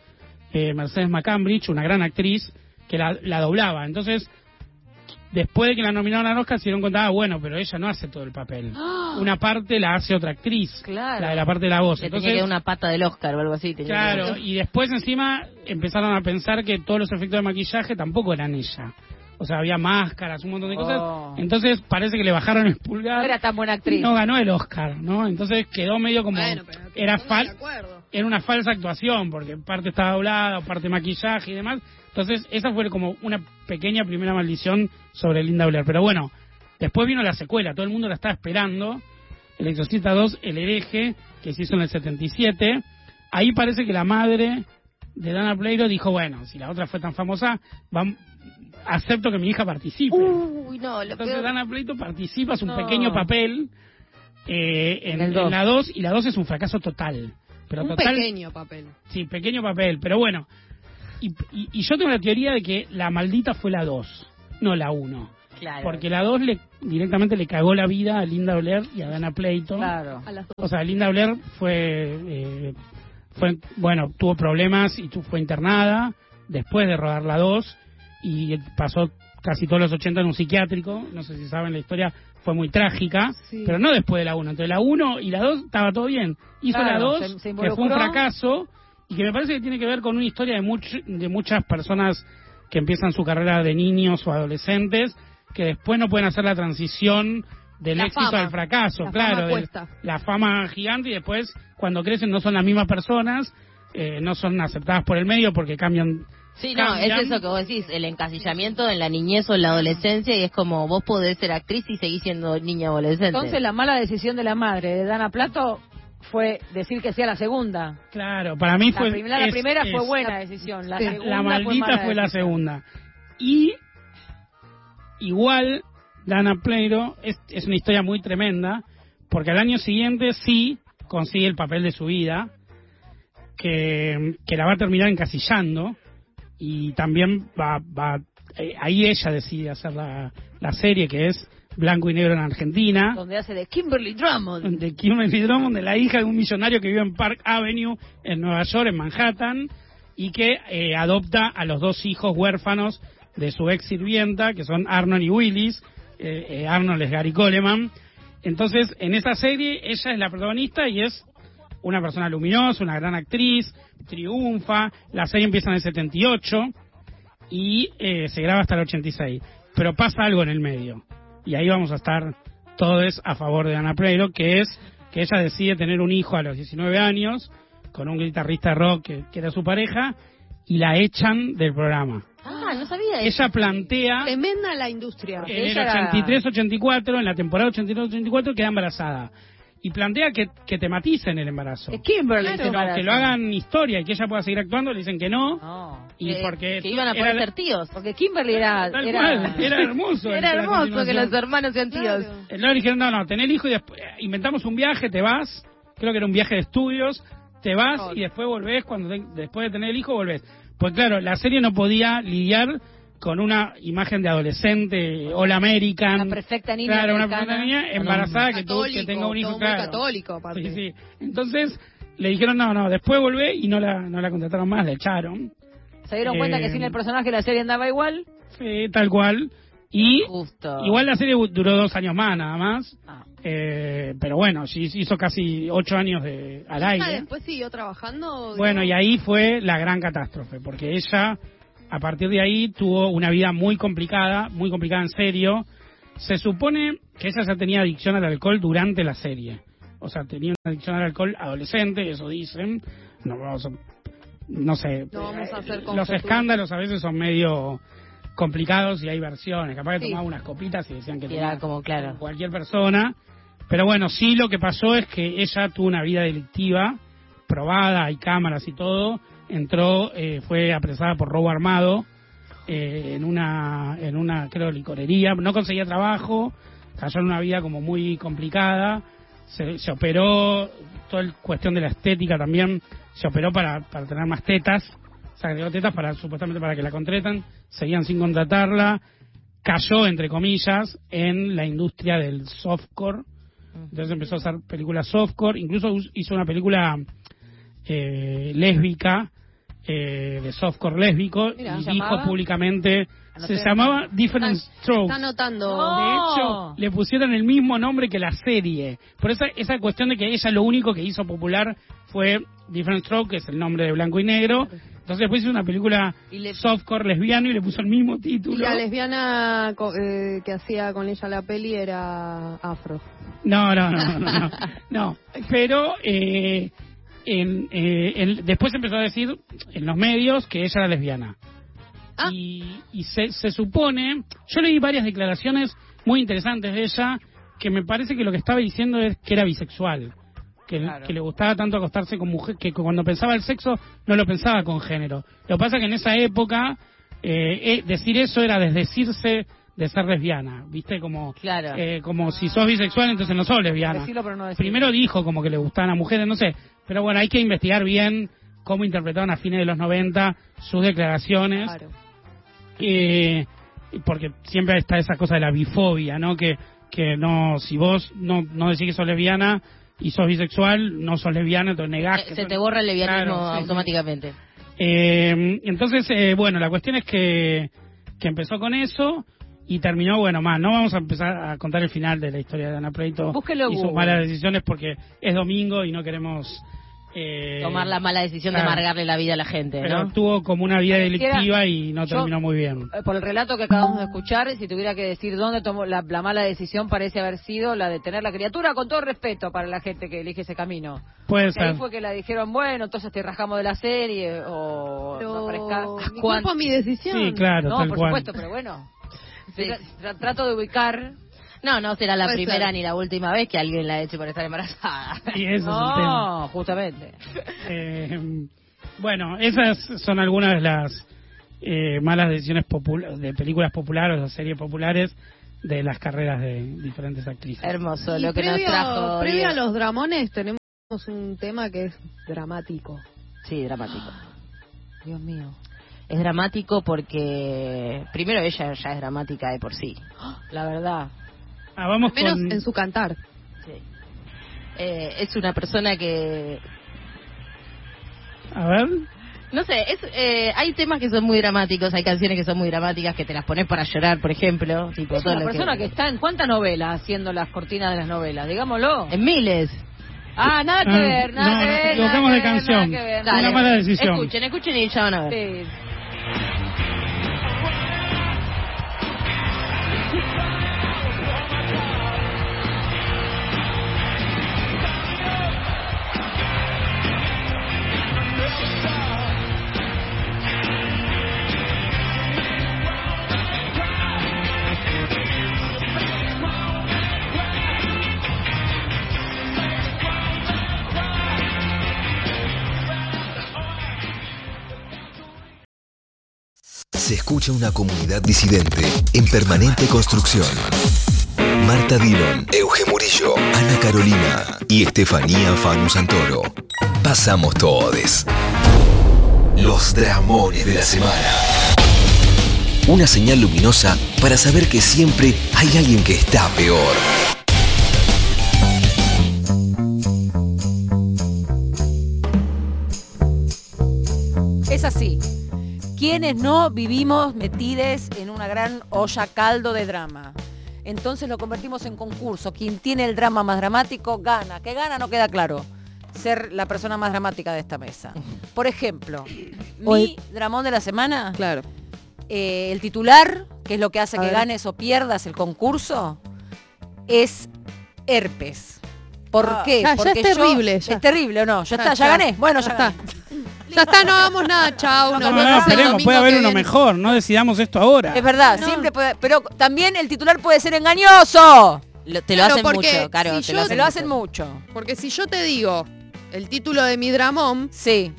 eh, Mercedes McCambridge, una gran actriz, que la, la doblaba. Entonces, después de que la nominaron al Oscar, se dieron cuenta, ah, bueno, pero ella no hace todo el papel. Una parte la hace otra actriz, Claro. la de la parte de la voz. Le Entonces, tenía que dar una pata del Oscar o algo así. tenía Claro, y después encima empezaron a pensar que todos los efectos de maquillaje tampoco eran ella. O sea, había máscaras, un montón de cosas. Oh. Entonces parece que le bajaron el pulgar. era tan buena y actriz. no ganó el Oscar, ¿no? Entonces quedó medio como... Bueno, pero era, fal era una falsa actuación, porque parte estaba doblada, parte maquillaje y demás. Entonces esa fue como una pequeña primera maldición sobre Linda Blair. Pero bueno, después vino la secuela, todo el mundo la estaba esperando. El Exorcista 2, El hereje, que se hizo en el 77. Ahí parece que la madre de Dana Pleiro dijo, bueno, si la otra fue tan famosa, vam- acepto que mi hija participe. Uy, no, lo Entonces peor. Dana Pleito participa, es un No. pequeño papel eh, en, la 2 y la 2 es un fracaso total. Pero Un total, pequeño papel. Sí, pequeño papel, pero bueno. Y, y- y yo tengo la teoría de que la maldita fue la 2, no la 1. Claro. Porque la 2 le, directamente le cagó la vida a Linda Blair y a Dana Pleito. Claro. A las dos. O sea, Linda Blair fue, eh, fue, bueno, tuvo problemas y tu- fue internada después de rodar la 2 y pasó casi todos los 80 en un psiquiátrico. No sé si saben la historia, fue muy trágica, Sí. pero no después de la 1. Entre la 1 y la 2 estaba todo bien. Hizo Claro, la 2, se- se que fue un fracaso y que me parece que tiene que ver con una historia de, much- de muchas personas que empiezan su carrera de niños o adolescentes que después no pueden hacer la transición del La éxito fama. al fracaso, La claro, fama del- la fama gigante y después cuando crecen no son las mismas personas, eh, no son aceptadas por el medio porque cambian. Sí, no, es eso que vos decís, el encasillamiento en la niñez o en la adolescencia y es como vos podés ser actriz y seguir siendo niña o adolescente. Entonces la mala decisión de la madre de Dana Plato fue decir que sí a la segunda. Claro, para mí La, fue. la es- primera fue buena decisión. La, segunda La maldita fue, la segunda. Y igual, Dana Pleiro es, es una historia muy tremenda, porque al año siguiente sí consigue el papel de su vida, que, que la va a terminar encasillando, y también va, va eh, ahí ella decide hacer la, la serie que es Blanco y Negro en Argentina Donde hace de Kimberly Drummond. de Kimberly Drummond, de la hija de un millonario que vive en Park Avenue, en Nueva York, en Manhattan, y que eh, adopta a los dos hijos huérfanos de su ex sirvienta, que son Arnold y Willis. Eh, eh, Arnold es Gary Coleman. Entonces, en esa serie, ella es la protagonista y es una persona luminosa, una gran actriz, triunfa. La serie empieza en el 78 y eh, se graba hasta el 86. Pero pasa algo en el medio. Y ahí vamos a estar todos a favor de Ana Preiro, que es que ella decide tener un hijo a los 19 años con un guitarrista de rock que, que era su pareja y la echan del programa. Ah, no sabía eso. Ella plantea Tremenda la industria. en el Ella era- 83-84, en la temporada 83-84, queda embarazada. Y plantea que, que te maticen el embarazo. Es Kimberly. Que se lo, embaraza. que lo hagan historia y que ella pueda seguir actuando, le dicen que no. No. Y Que- porque que iban a era poder la- ser tíos. Porque Kimberly era... Tal era, cual, era hermoso. Era hermoso que los hermanos sean tíos. Claro. Eh, Luego dijeron, no, no, ten el hijo y después eh, inventamos un viaje, te vas, creo que era un viaje de estudios, te vas y después volvés, cuando te- después de tener el hijo volvés. Pues claro, la serie no podía lidiar con una imagen de adolescente, all American. Una perfecta niña Claro, una perfecta niña embarazada que, tuvo- que Católico, tenga un hijo, todo muy claro. católico, aparte. Sí, sí. Entonces le dijeron, no, no, después volvé y no la, no la contrataron más, la echaron. Se dieron cuenta Eh, que sin el personaje la serie andaba igual. Sí, tal cual. Y Justo. igual la serie duró dos años más, nada más. Ah. Eh, pero bueno, sí hizo casi ocho años de, al Ah, aire. después siguió trabajando. Bueno, y ahí fue la gran catástrofe, porque ella, a partir de ahí, tuvo una vida muy complicada, muy complicada en serio. Se supone que ella ya tenía adicción al alcohol durante la serie. O sea, tenía una adicción al alcohol adolescente, eso dicen. No, vamos a- no sé. No vamos a hacer Los conjeturas. escándalos a veces son medio complicados y hay versiones. Capaz que Sí. tomaba unas copitas y decían que Y era tenía como, claro. cualquier persona. Pero bueno, sí lo que pasó es que ella tuvo una vida delictiva, probada, hay cámaras y todo. Entró, eh, fue apresada por robo armado eh, en una, en una, creo, licorería. No conseguía trabajo, cayó en una vida como muy complicada. Se, se operó, toda la cuestión de la estética también, se operó para, para tener más tetas. Se agregó tetas para, supuestamente para que la contraten. Seguían sin contratarla cayó, entre comillas, en la industria del softcore. Entonces empezó a hacer películas softcore. Incluso us- hizo una película eh, lésbica, eh, de softcore lésbico, Mira. y ¿Se dijo llamaba? públicamente, Anoté. se llamaba Different Está Strokes. anotando. No. De hecho, le pusieron el mismo nombre que la serie. Por esa, esa cuestión de que ella lo único que hizo popular fue Different Stroke, que es el nombre de blanco y negro. Entonces después hizo una película Y le- softcore lesbiano y le puso el mismo Y título. la lesbiana co- eh, que hacía con ella la peli era afro. No, no, no, no, no. no. Pero eh, en, eh, en- después empezó a decir en los medios que ella era lesbiana. Ah. Y, y se, se supone, yo leí varias declaraciones muy interesantes de ella que me parece que lo que estaba diciendo es que era bisexual. Que, Claro. que le gustaba tanto acostarse con mujer, que cuando pensaba el sexo no lo pensaba con género. Lo que pasa es que en esa época eh, eh, decir eso era desdecirse de ser lesbiana, ¿viste? Como, Claro. eh, como si sos bisexual entonces no sos lesbiana. Decirlo, pero no decirlo. Primero dijo como que le gustaban a mujeres, no sé, pero bueno, hay que investigar bien cómo interpretaron a fines de los 90 sus declaraciones, Claro. eh, porque siempre está esa cosa de la bifobia, ¿no? Que, que no, si vos no, no decís que sos lesbiana y sos bisexual, no sos lesbiana, entonces negás Eh, que Se sos- te borra el lesbianismo Claro, sí, sí. automáticamente. Eh, entonces, eh, bueno, la cuestión es que, que empezó con eso y terminó, bueno, más. No vamos a empezar a contar el final de la historia de Ana Preito Búsquelo y sus Google. malas decisiones porque es domingo y no queremos... eh, Tomar la mala decisión claro. de amargarle la vida a la gente, Pero ¿no? tuvo como una vida delictiva y no Yo- terminó muy bien. Eh, Por el relato que acabamos de escuchar, si tuviera que decir dónde tomó la, la mala decisión, parece haber sido la de tener la criatura, con todo respeto para la gente que elige ese camino. Puede Que ahí ser. fue que la dijeron, bueno, entonces te rajamos de la serie, o Pero no mi cuerpo, mi decisión. Sí, claro, No, tal por cual. supuesto, pero bueno. Sí. Tra- tra- trato de ubicar. No, no será la Puede primera ser. ni la última vez que alguien la eche por estar embarazada. Y ese es el tema. No, justamente. Eh, bueno, esas son algunas de las eh, malas decisiones de películas populares o series populares de las carreras de diferentes actrices. Hermoso Y lo que previo, nos trajo. previo a los dramones tenemos un tema que es dramático. Sí, dramático. Dios mío. Es dramático porque primero ella ya es dramática de por sí. La verdad. Ah, vamos Menos con... en su cantar. Sí. Eh, es una persona que A ver. No sé, es, eh, hay temas que son muy dramáticos, hay canciones que son muy dramáticas que te las pones para llorar, por ejemplo. Tipo, Es todo una lo persona que... está en cuántas novelas haciendo las cortinas de las novelas, digámoslo. En miles. Ah, nada que Ah, ver, nada no, que nos ver. equivocamos nada de canción. Una mala decisión. Escuchen, escuchen y ya van a ver. Sí. Se escucha una comunidad disidente en permanente construcción. Marta Dillon, Euge Murillo, Ana Carolina y Estefanía Fanu Santoro. Pasamos todes. Los dramones de la semana. Una señal luminosa para saber que siempre hay alguien que está peor. Es así. Quienes no vivimos metides en una gran olla caldo de drama. Entonces lo convertimos en concurso. Quien tiene el drama más dramático gana. Que gana no queda claro. Ser la persona más dramática de esta mesa. Por ejemplo, mi dramón de la semana, Claro. eh, el titular, que es lo que hace A que ver. ganes o pierdas el concurso, es herpes. ¿Por Ah, qué? ya- ya Porque es yo- terrible, ya. Es terrible o no. Ya, Ya está, ya está. gané. Bueno, ya, Ya gané. Ya está, no hagamos nada, chao. No, no, no, esperemos, puede haber uno mejor, no decidamos esto ahora. Es verdad, No. siempre puede, pero también el titular puede ser engañoso. Lo- te lo Claro, hacen porque mucho, Caro. si te yo- lo mucho. hacen mucho. Porque si yo te digo el título de mi dramón, Sí,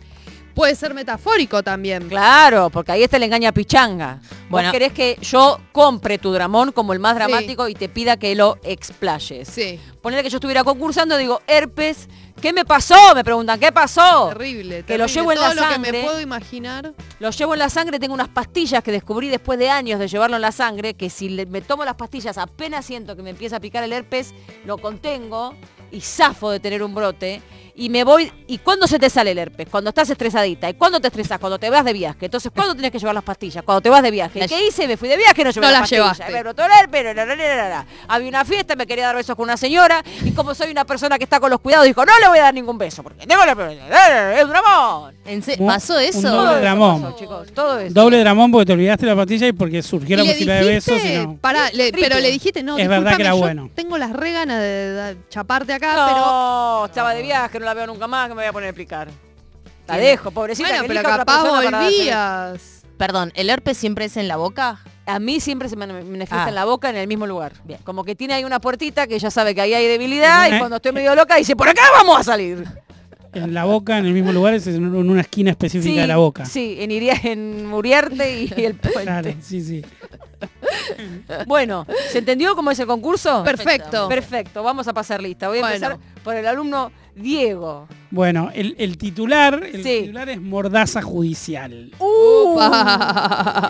puede ser metafórico también. claro, porque ahí está el engaña pichanga. Bueno. Vos querés que yo compre tu dramón como el más Sí. dramático y te pida que lo explayes. Sí, Ponerle que yo estuviera concursando, digo, herpes, ¿qué me pasó? Me preguntan, ¿qué pasó? terrible. Que lo terrible. llevo en Todo la lo que sangre. me puedo imaginar. Lo llevo en la sangre, tengo unas pastillas que descubrí después de años de llevarlo en la sangre, que si me tomo las pastillas apenas siento que me empieza a picar el herpes, lo contengo y zafo de tener un brote. Y me voy, ¿y cuándo se te sale el herpes? Cuando estás estresadita. ¿Y cuándo te estresas? Cuando te vas de viaje. Entonces, ¿cuándo tienes que llevar las pastillas? Cuando te vas de viaje. ¿Qué hice? Me fui de viaje, no llevé No las las pastillas. llevaste. Me brotó el herpes, la, la, la, la, la, la. Había una fiesta, me quería dar besos con una señora, y como soy una persona que está con los cuidados, dijo, no le voy a dar ningún beso, porque tengo la... ¡Es un dramón! ¿En se- Un- ¿Pasó un eso? doble Todo eso dramón. pasó, chicos, todo eso. Doble dramón porque te olvidaste la pastilla y porque surgió la ¿Y le posibilidad de besos y no. Pará, le- pero le dijiste, no, Es verdad que era bueno. tengo las re ganas de, de chaparte acá, No, estaba de viaje, no la veo nunca más, que me voy a poner a explicar. La Bien. dejo, pobrecita. Bueno, que pero capaz volvías. Perdón, ¿el herpes siempre es en la boca? A mí siempre se me manifiesta Ah. en la boca en el mismo lugar. Como que tiene ahí una puertita que ya sabe que ahí hay debilidad y cuando estoy medio loca dice, por acá vamos a salir. En la boca, en el mismo lugar, es en una esquina específica de la boca. Sí, en, Iria, en Muriarte y el puente. Claro, sí, sí. Bueno, ¿se entendió cómo es el concurso? Perfecto. Perfecto, vamos a pasar lista. Voy a Bueno. empezar por el alumno Diego. Bueno, el, el titular, el Sí. titular es mordaza judicial.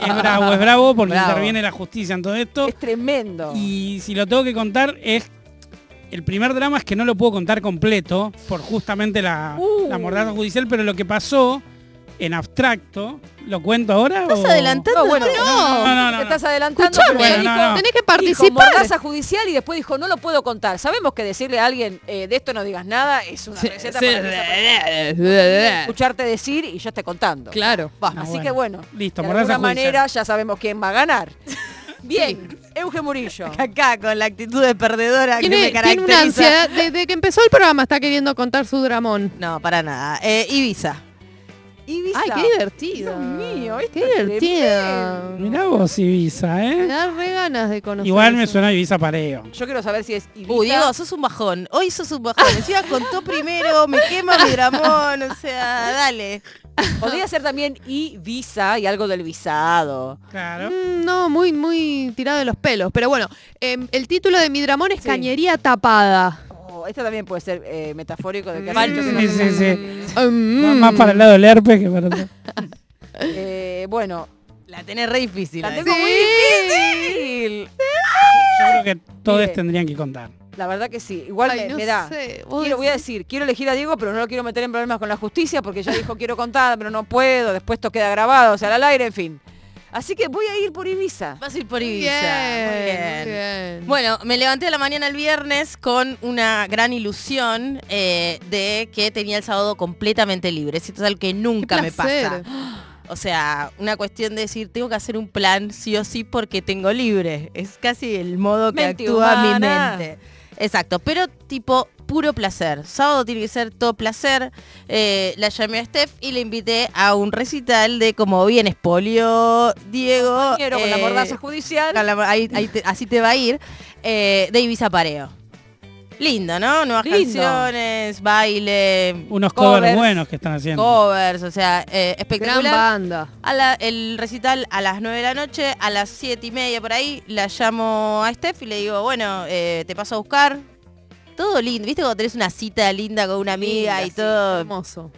Es bravo, es bravo porque Bravo. interviene la justicia en todo esto. Es tremendo. Y si lo tengo que contar es... El primer drama es que no lo puedo contar completo por justamente la, Uh. la mordaza judicial, pero lo que pasó en abstracto, ¿lo cuento ahora? ¿Estás o- adelantando? No, bueno, No, no, no, no. estás adelantando. Bueno, dijo- no, no. Tenés que Dijo participar. mordaza judicial y después dijo, no lo puedo contar. Sabemos que decirle a alguien, eh, de esto no digas nada, es una receta para que esa persona escucharte decir y yo esté contando. Claro, va. Así bueno. que bueno, Listo, de alguna manera ya sabemos quién va a ganar. Bien, Euge Murillo. Acá, con la actitud de perdedora que Tiene, me tiene una caracteriza. ansiedad. Desde que empezó el programa está queriendo contar su dramón. No, para nada. Eh, Ibiza. Ibiza. Ay, qué divertido. Dios mío, esto qué es divertida. Mirá vos, Ibiza, Me ¿eh? da re ganas de conocer. Igual me eso. suena Ibiza Pareo. Yo quiero saber si es Ibiza. Uy, Diego, sos un bajón. Hoy sos un bajón. Encima contó primero, me quema mi dramón. O sea, dale. Podría ser también Ibiza y algo del visado. Claro. Mm, No, muy, muy tirado de los pelos. Pero bueno, em, el título de mi dramón es Sí. Cañería Tapada. Esto también puede ser eh, metafórico de que Falso, hace Sí, mucho que no sí, sí. Mm. Más para el lado del herpes que para otro. Eh, bueno, La tenés re difícil. la la tengo muy difícil. Yo creo que todos tendrían que contar. La verdad que sí. Igual Ay, me, no me da. sé, vos Quiero, voy a decís- decir, quiero elegir a Diego, pero no lo quiero meter en problemas con la justicia porque ya dijo quiero contar, pero no puedo. Después esto queda grabado, o sea, al aire, en fin. Así que voy a ir por Ibiza. Vas a ir por Ibiza. bien, Muy bien. muy bien. Bueno, me levanté a la mañana el viernes con una gran ilusión eh, de que tenía el sábado completamente libre. Esto es algo que nunca me pasa. O sea, una cuestión de decir, tengo que hacer un plan sí o sí porque tengo libre. Es casi el modo que Mente actúa mi mente. Exacto, pero tipo puro placer. Sábado tiene que ser todo placer. Eh, la llamé a Steph y le invité a un recital de como bien espolio Diego. Quiero con la eh, mordaza judicial. con la- ahí- ahí te- así te va a ir. eh, de Ibiza Pareo. Lindo, ¿no? Nuevas Lindo. canciones, baile, Unos covers, covers, buenos que están haciendo. covers, o sea, eh, Gran espectacular. banda. A la- el recital a las 9 de la noche, a las 7 y media por ahí, la llamo a Steph y le digo, bueno, eh, te paso a buscar. Todo lindo, ¿viste? Cuando tenés una cita linda con una amiga Linda, y sí, todo. Hermoso.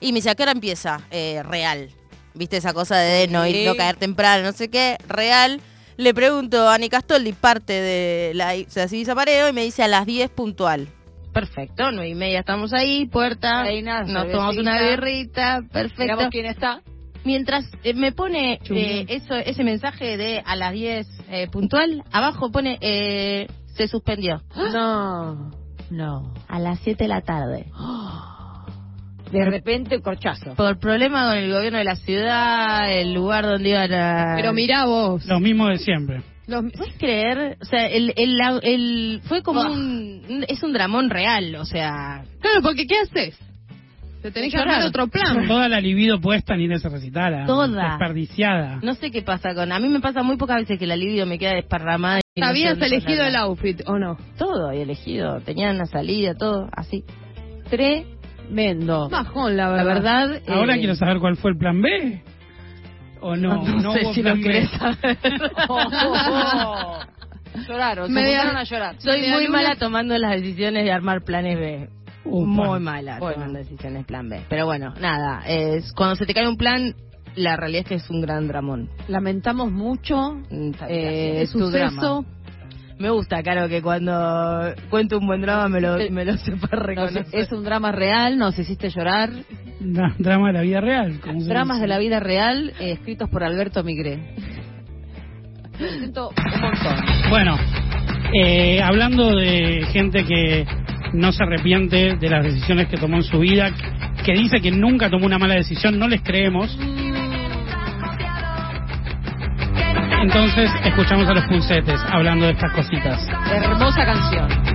Y me dice, ¿a qué hora empieza? Eh, real. ¿Viste esa cosa de no ir, Sí. no caer temprano, no sé qué? Real. Le pregunto a Ani Castoldi, parte de la I- de Ibiza Pareo, y me dice a las 10 puntual. Perfecto, 9 y media estamos ahí, puerta. Reina, nos tomamos una birrita, perfecto. Miramos quién está. Mientras eh, me pone eh, eso, ese mensaje de a las 10 eh, puntual, abajo pone eh, se suspendió. No, no. A las 7 de la tarde. De repente, corchazo. Por problema con el gobierno de la ciudad, el lugar donde iban a... Pero mirá vos. Lo mismo de siempre. Los- ¿Puedes creer? O sea, el, el, el- fue como un, un- Es un dramón real, o sea... Claro, porque ¿qué haces? Te tenés que armar otro plan. Toda la libido puesta en ese recital. Toda. Desperdiciada. No sé qué pasa con... A mí me pasa muy pocas veces que la libido me queda desparramada. y no sé ¿Habías dónde elegido el outfit o no? Todo había elegido. Tenía una salida, todo, así. Tremendo. Bajón, la La verdad. verdad. Ahora eh, quiero saber cuál fue el plan B. ¿O no? No, sé hubo si lo querés saber. Lloraron, se pusieron a llorar. Soy muy luna. mala tomando las decisiones de armar planes B. Upa. Muy mala Bueno. tomando decisiones plan B. Pero bueno, nada. Es, cuando se te cae un plan, la realidad es que es un gran dramón. Lamentamos mucho Mm, eh, tu suceso. drama. Me gusta, claro, que cuando cuento un buen drama me lo, Sí. me lo sepa reconocer. es un drama real, nos hiciste llorar. Dra- drama de la vida real. Dramas de la vida real eh, escritos por Alberto Migré. Me siento un montón. Bueno, eh, hablando de gente que no se arrepiente de las decisiones que tomó en su vida, que dice que nunca tomó una mala decisión, no les creemos. Entonces escuchamos a los pulsetes hablando de estas cositas. Hermosa canción.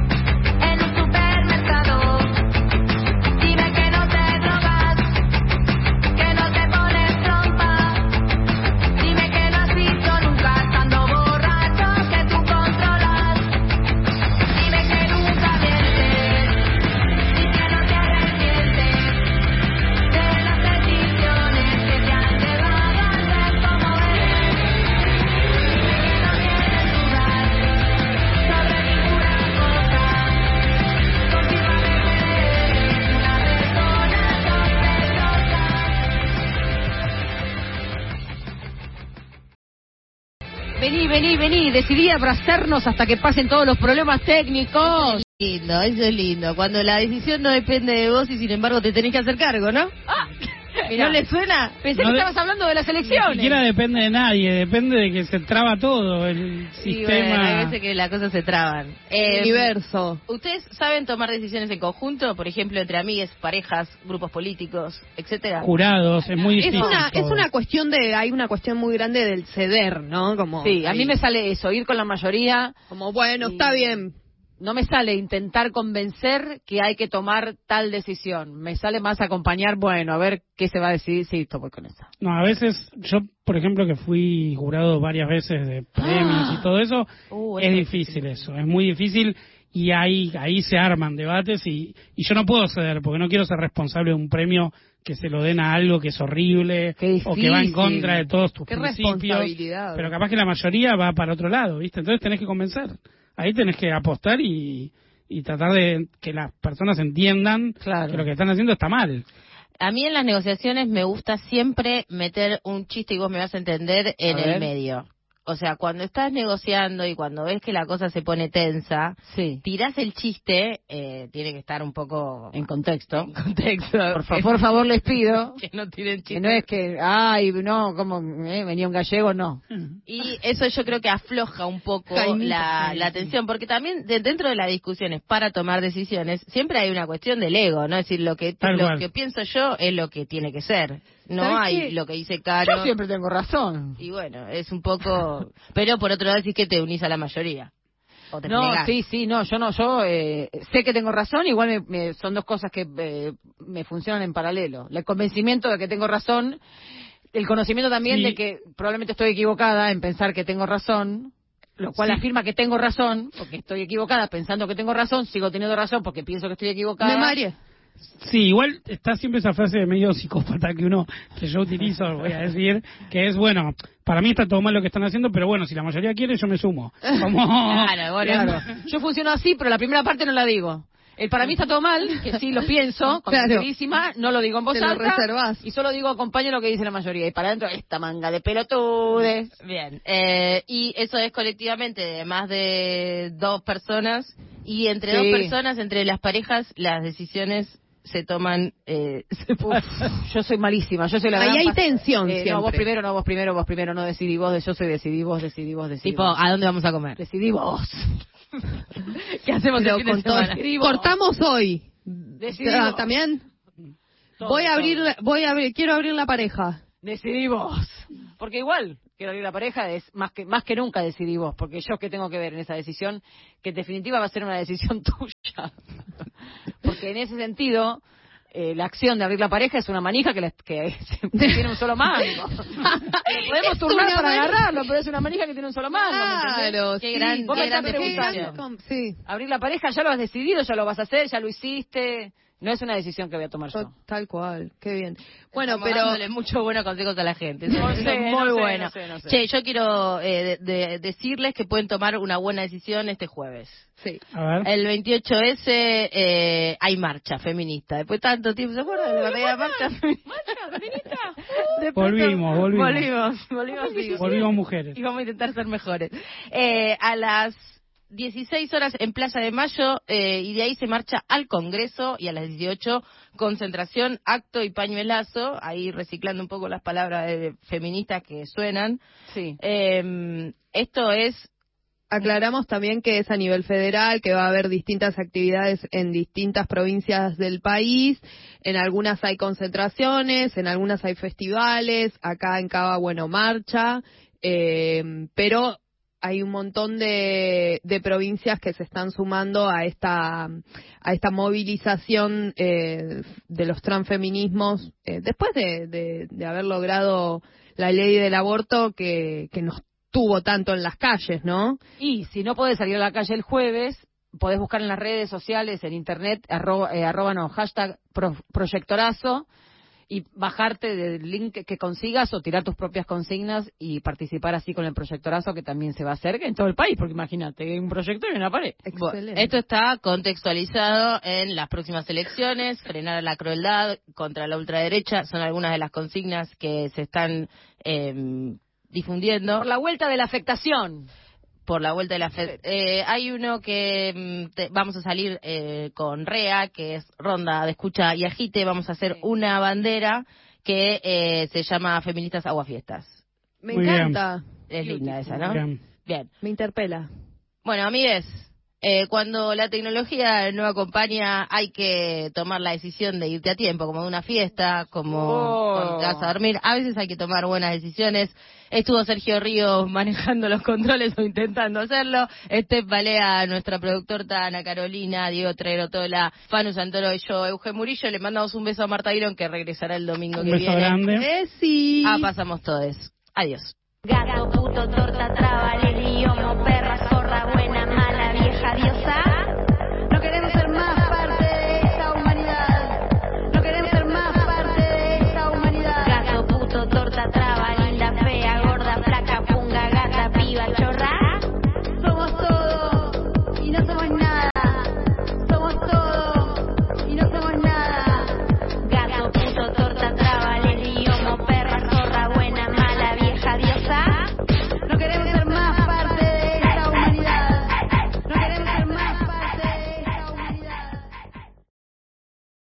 Decidí abrazarnos hasta que pasen todos los problemas técnicos. lindo, eso es lindo. Cuando la decisión no depende de vos y sin embargo te tenés que hacer cargo, ¿no? Mirá. ¿No le suena? Pensé No que de- estabas hablando de las Ni elecciones. siquiera depende de nadie, depende de que se traba todo el Sí, sistema. bueno, hay veces que las cosas se traban. Eh, Universo. ¿Ustedes saben tomar decisiones en conjunto? Por ejemplo, entre amigas, parejas, grupos políticos, etcétera. Jurados, es muy Es difícil. una, es una cuestión de, hay una cuestión muy grande del ceder, ¿no? Como, Sí, a mí me sale eso, ir con la mayoría. como bueno, Y- está bien. No me sale intentar convencer que hay que tomar tal decisión. Me sale más acompañar, bueno, a ver qué se va a decidir. Sí, estoy con esa. No, a veces, yo, por ejemplo, que fui jurado varias veces de premios y todo eso, Uh, es eso difícil eso, es muy difícil y ahí, ahí se arman debates y, y yo no puedo ceder porque no quiero ser responsable de un premio que se lo den a algo que es horrible o que va en contra de todos tus Qué principios, responsabilidad. pero capaz que la mayoría va para otro lado, ¿viste? Entonces tenés que convencer, ahí tenés que apostar y, y tratar de que las personas entiendan Claro. que lo que están haciendo está mal. A mí en las negociaciones me gusta siempre meter un chiste y vos me vas a entender en A el ver. medio. O sea, cuando estás negociando y cuando ves que la cosa se pone tensa, Sí. tirás el chiste, eh, tiene que estar un poco En contexto. en contexto. Por, fa- por favor, les pido. que no tiren Que chistes. no es que, ay, no, como eh, venía un gallego, no. Y eso yo creo que afloja un poco la, la tensión, porque también de- dentro de las discusiones para tomar decisiones siempre hay una cuestión del ego, ¿no? Es decir, lo que Tal lo cual. que pienso yo es lo que tiene que ser. No ¿Sabes hay qué? lo que dice Caro. Yo siempre tengo razón. Y bueno, es un poco... Pero por otro lado decís que te unís a la mayoría. O te No, sí, sí, no, yo no, yo eh, sé que tengo razón, igual me- me- son dos cosas que eh, me funcionan en paralelo. El convencimiento de que tengo razón, el conocimiento también Sí. de que probablemente estoy equivocada en pensar que tengo razón, lo cual Sí. afirma que tengo razón, porque estoy equivocada pensando que tengo razón, sigo teniendo razón porque pienso que estoy equivocada. Me mareé. Sí, igual está siempre esa frase de medio psicópata que uno, que yo utilizo, voy a decir, que es, bueno, para mí está todo mal lo que están haciendo, pero bueno, si la mayoría quiere, yo me sumo. Como... Claro, bueno, Claro. Yo funciono así, pero la primera parte no la digo. El para mí está todo mal, que sí lo pienso, Claro. convencidísima, no lo digo en voz Te lo alta. Y solo digo acompaño lo que dice la mayoría. Y para adentro, esta manga de pelotudes. Bien, eh, y eso es colectivamente de más de dos personas y entre Sí. dos personas, entre las parejas, las decisiones se toman eh, separadas. Yo soy malísima, yo soy la Ahí hay tensión Eh, No, vos primero, no, vos primero, vos primero, no decidí vos, yo soy decidí vos, decidí vos, decidí Tipo, vos. ¿a dónde vamos a comer? Decidí vos. ¿Qué hacemos Pero el fin de todo-. Cortamos hoy. Decidí vos. También Todo, voy a abrir, voy a abrir, quiero abrir la pareja. Decidí vos. Porque igual, quiero abrir la pareja, es más que, más que nunca decidí vos. Porque yo que tengo que ver en esa decisión, que en definitiva va a ser una decisión tuya. Porque en ese sentido, eh, la acción de abrir la pareja es una manija que, la- que tiene un solo mango. Podemos Es turnar para manija. agarrarlo, pero es una manija que tiene un solo mango. ¿me? Claro, Qué sí. gran- Vos qué me gran estás preguntando. definición. Sí, Abrir la pareja ya lo has decidido, ya lo vas a hacer, ya lo hiciste. No es una decisión que voy a tomar yo. tal cual, qué bien. Bueno, Estamos pero dándole muchos buenos consejos a la gente. No es sé, muy no sé, bueno. no sé, no sé. Che, yo quiero eh, de- de- decirles que pueden tomar una buena decisión este jueves. sí. A ver. El 28S eh, hay marcha feminista. Después de tanto tiempo, ¿se acuerdan de la media marcha feminista? De pronto- Volvimos, volvimos. Volvimos, volvimos. Volvimos mujeres. Y vamos a intentar ser mejores. Eh, a las 16 horas en Plaza de Mayo eh, y de ahí se marcha al Congreso y a las 18 concentración, acto y pañuelazo, ahí reciclando un poco las palabras de feministas que suenan. Sí. Eh, esto es Aclaramos también que es a nivel federal, que va a haber distintas actividades en distintas provincias del país. En algunas hay concentraciones, en algunas hay festivales. Acá en Cava, bueno, marcha. eh, pero hay un montón de, de provincias que se están sumando a esta a esta movilización eh, de los transfeminismos eh, después de, de- de haber logrado la ley del aborto que, que nos tuvo tanto en las calles, ¿no? Y si no podés salir a la calle el jueves, podés buscar en las redes sociales, en internet, arroba, eh, arroba no, hashtag pro- proyectorazo y bajarte del link que consigas o tirar tus propias consignas y participar así con el proyectorazo que también se va a hacer en todo el país, porque imagínate, hay un proyector y una pared. Bueno, esto está contextualizado en las próximas elecciones, frenar la crueldad contra la ultraderecha, son algunas de las consignas que se están eh, difundiendo. Por la vuelta de la afectación. Por la vuelta de la FED. Eh, hay uno que mm, te- vamos a salir eh, con REA, que es Ronda de Escucha y Agite. Vamos a hacer Sí. una bandera que eh, se llama Feministas Aguafiestas. Me Muy bien. encanta, Es linda esa, ¿no? Bien. Bien. me interpela. Bueno, amigues, eh, cuando la tecnología no acompaña, hay que tomar la decisión de irte a tiempo, como de una fiesta, como Oh. cuando te vas a dormir. A veces hay que tomar buenas decisiones. Estuvo Sergio Ríos manejando los controles o intentando hacerlo. Este Balea, nuestra productora Ana Carolina, Diego Trerotola, Fanu Santoro y yo, Eugen Murillo. Le mandamos un beso a Marta Dillon, que regresará el domingo Un que beso viene. grande. Eh, sí. Ah, pasamos todos. Adiós. Gato, puto, torta, traba,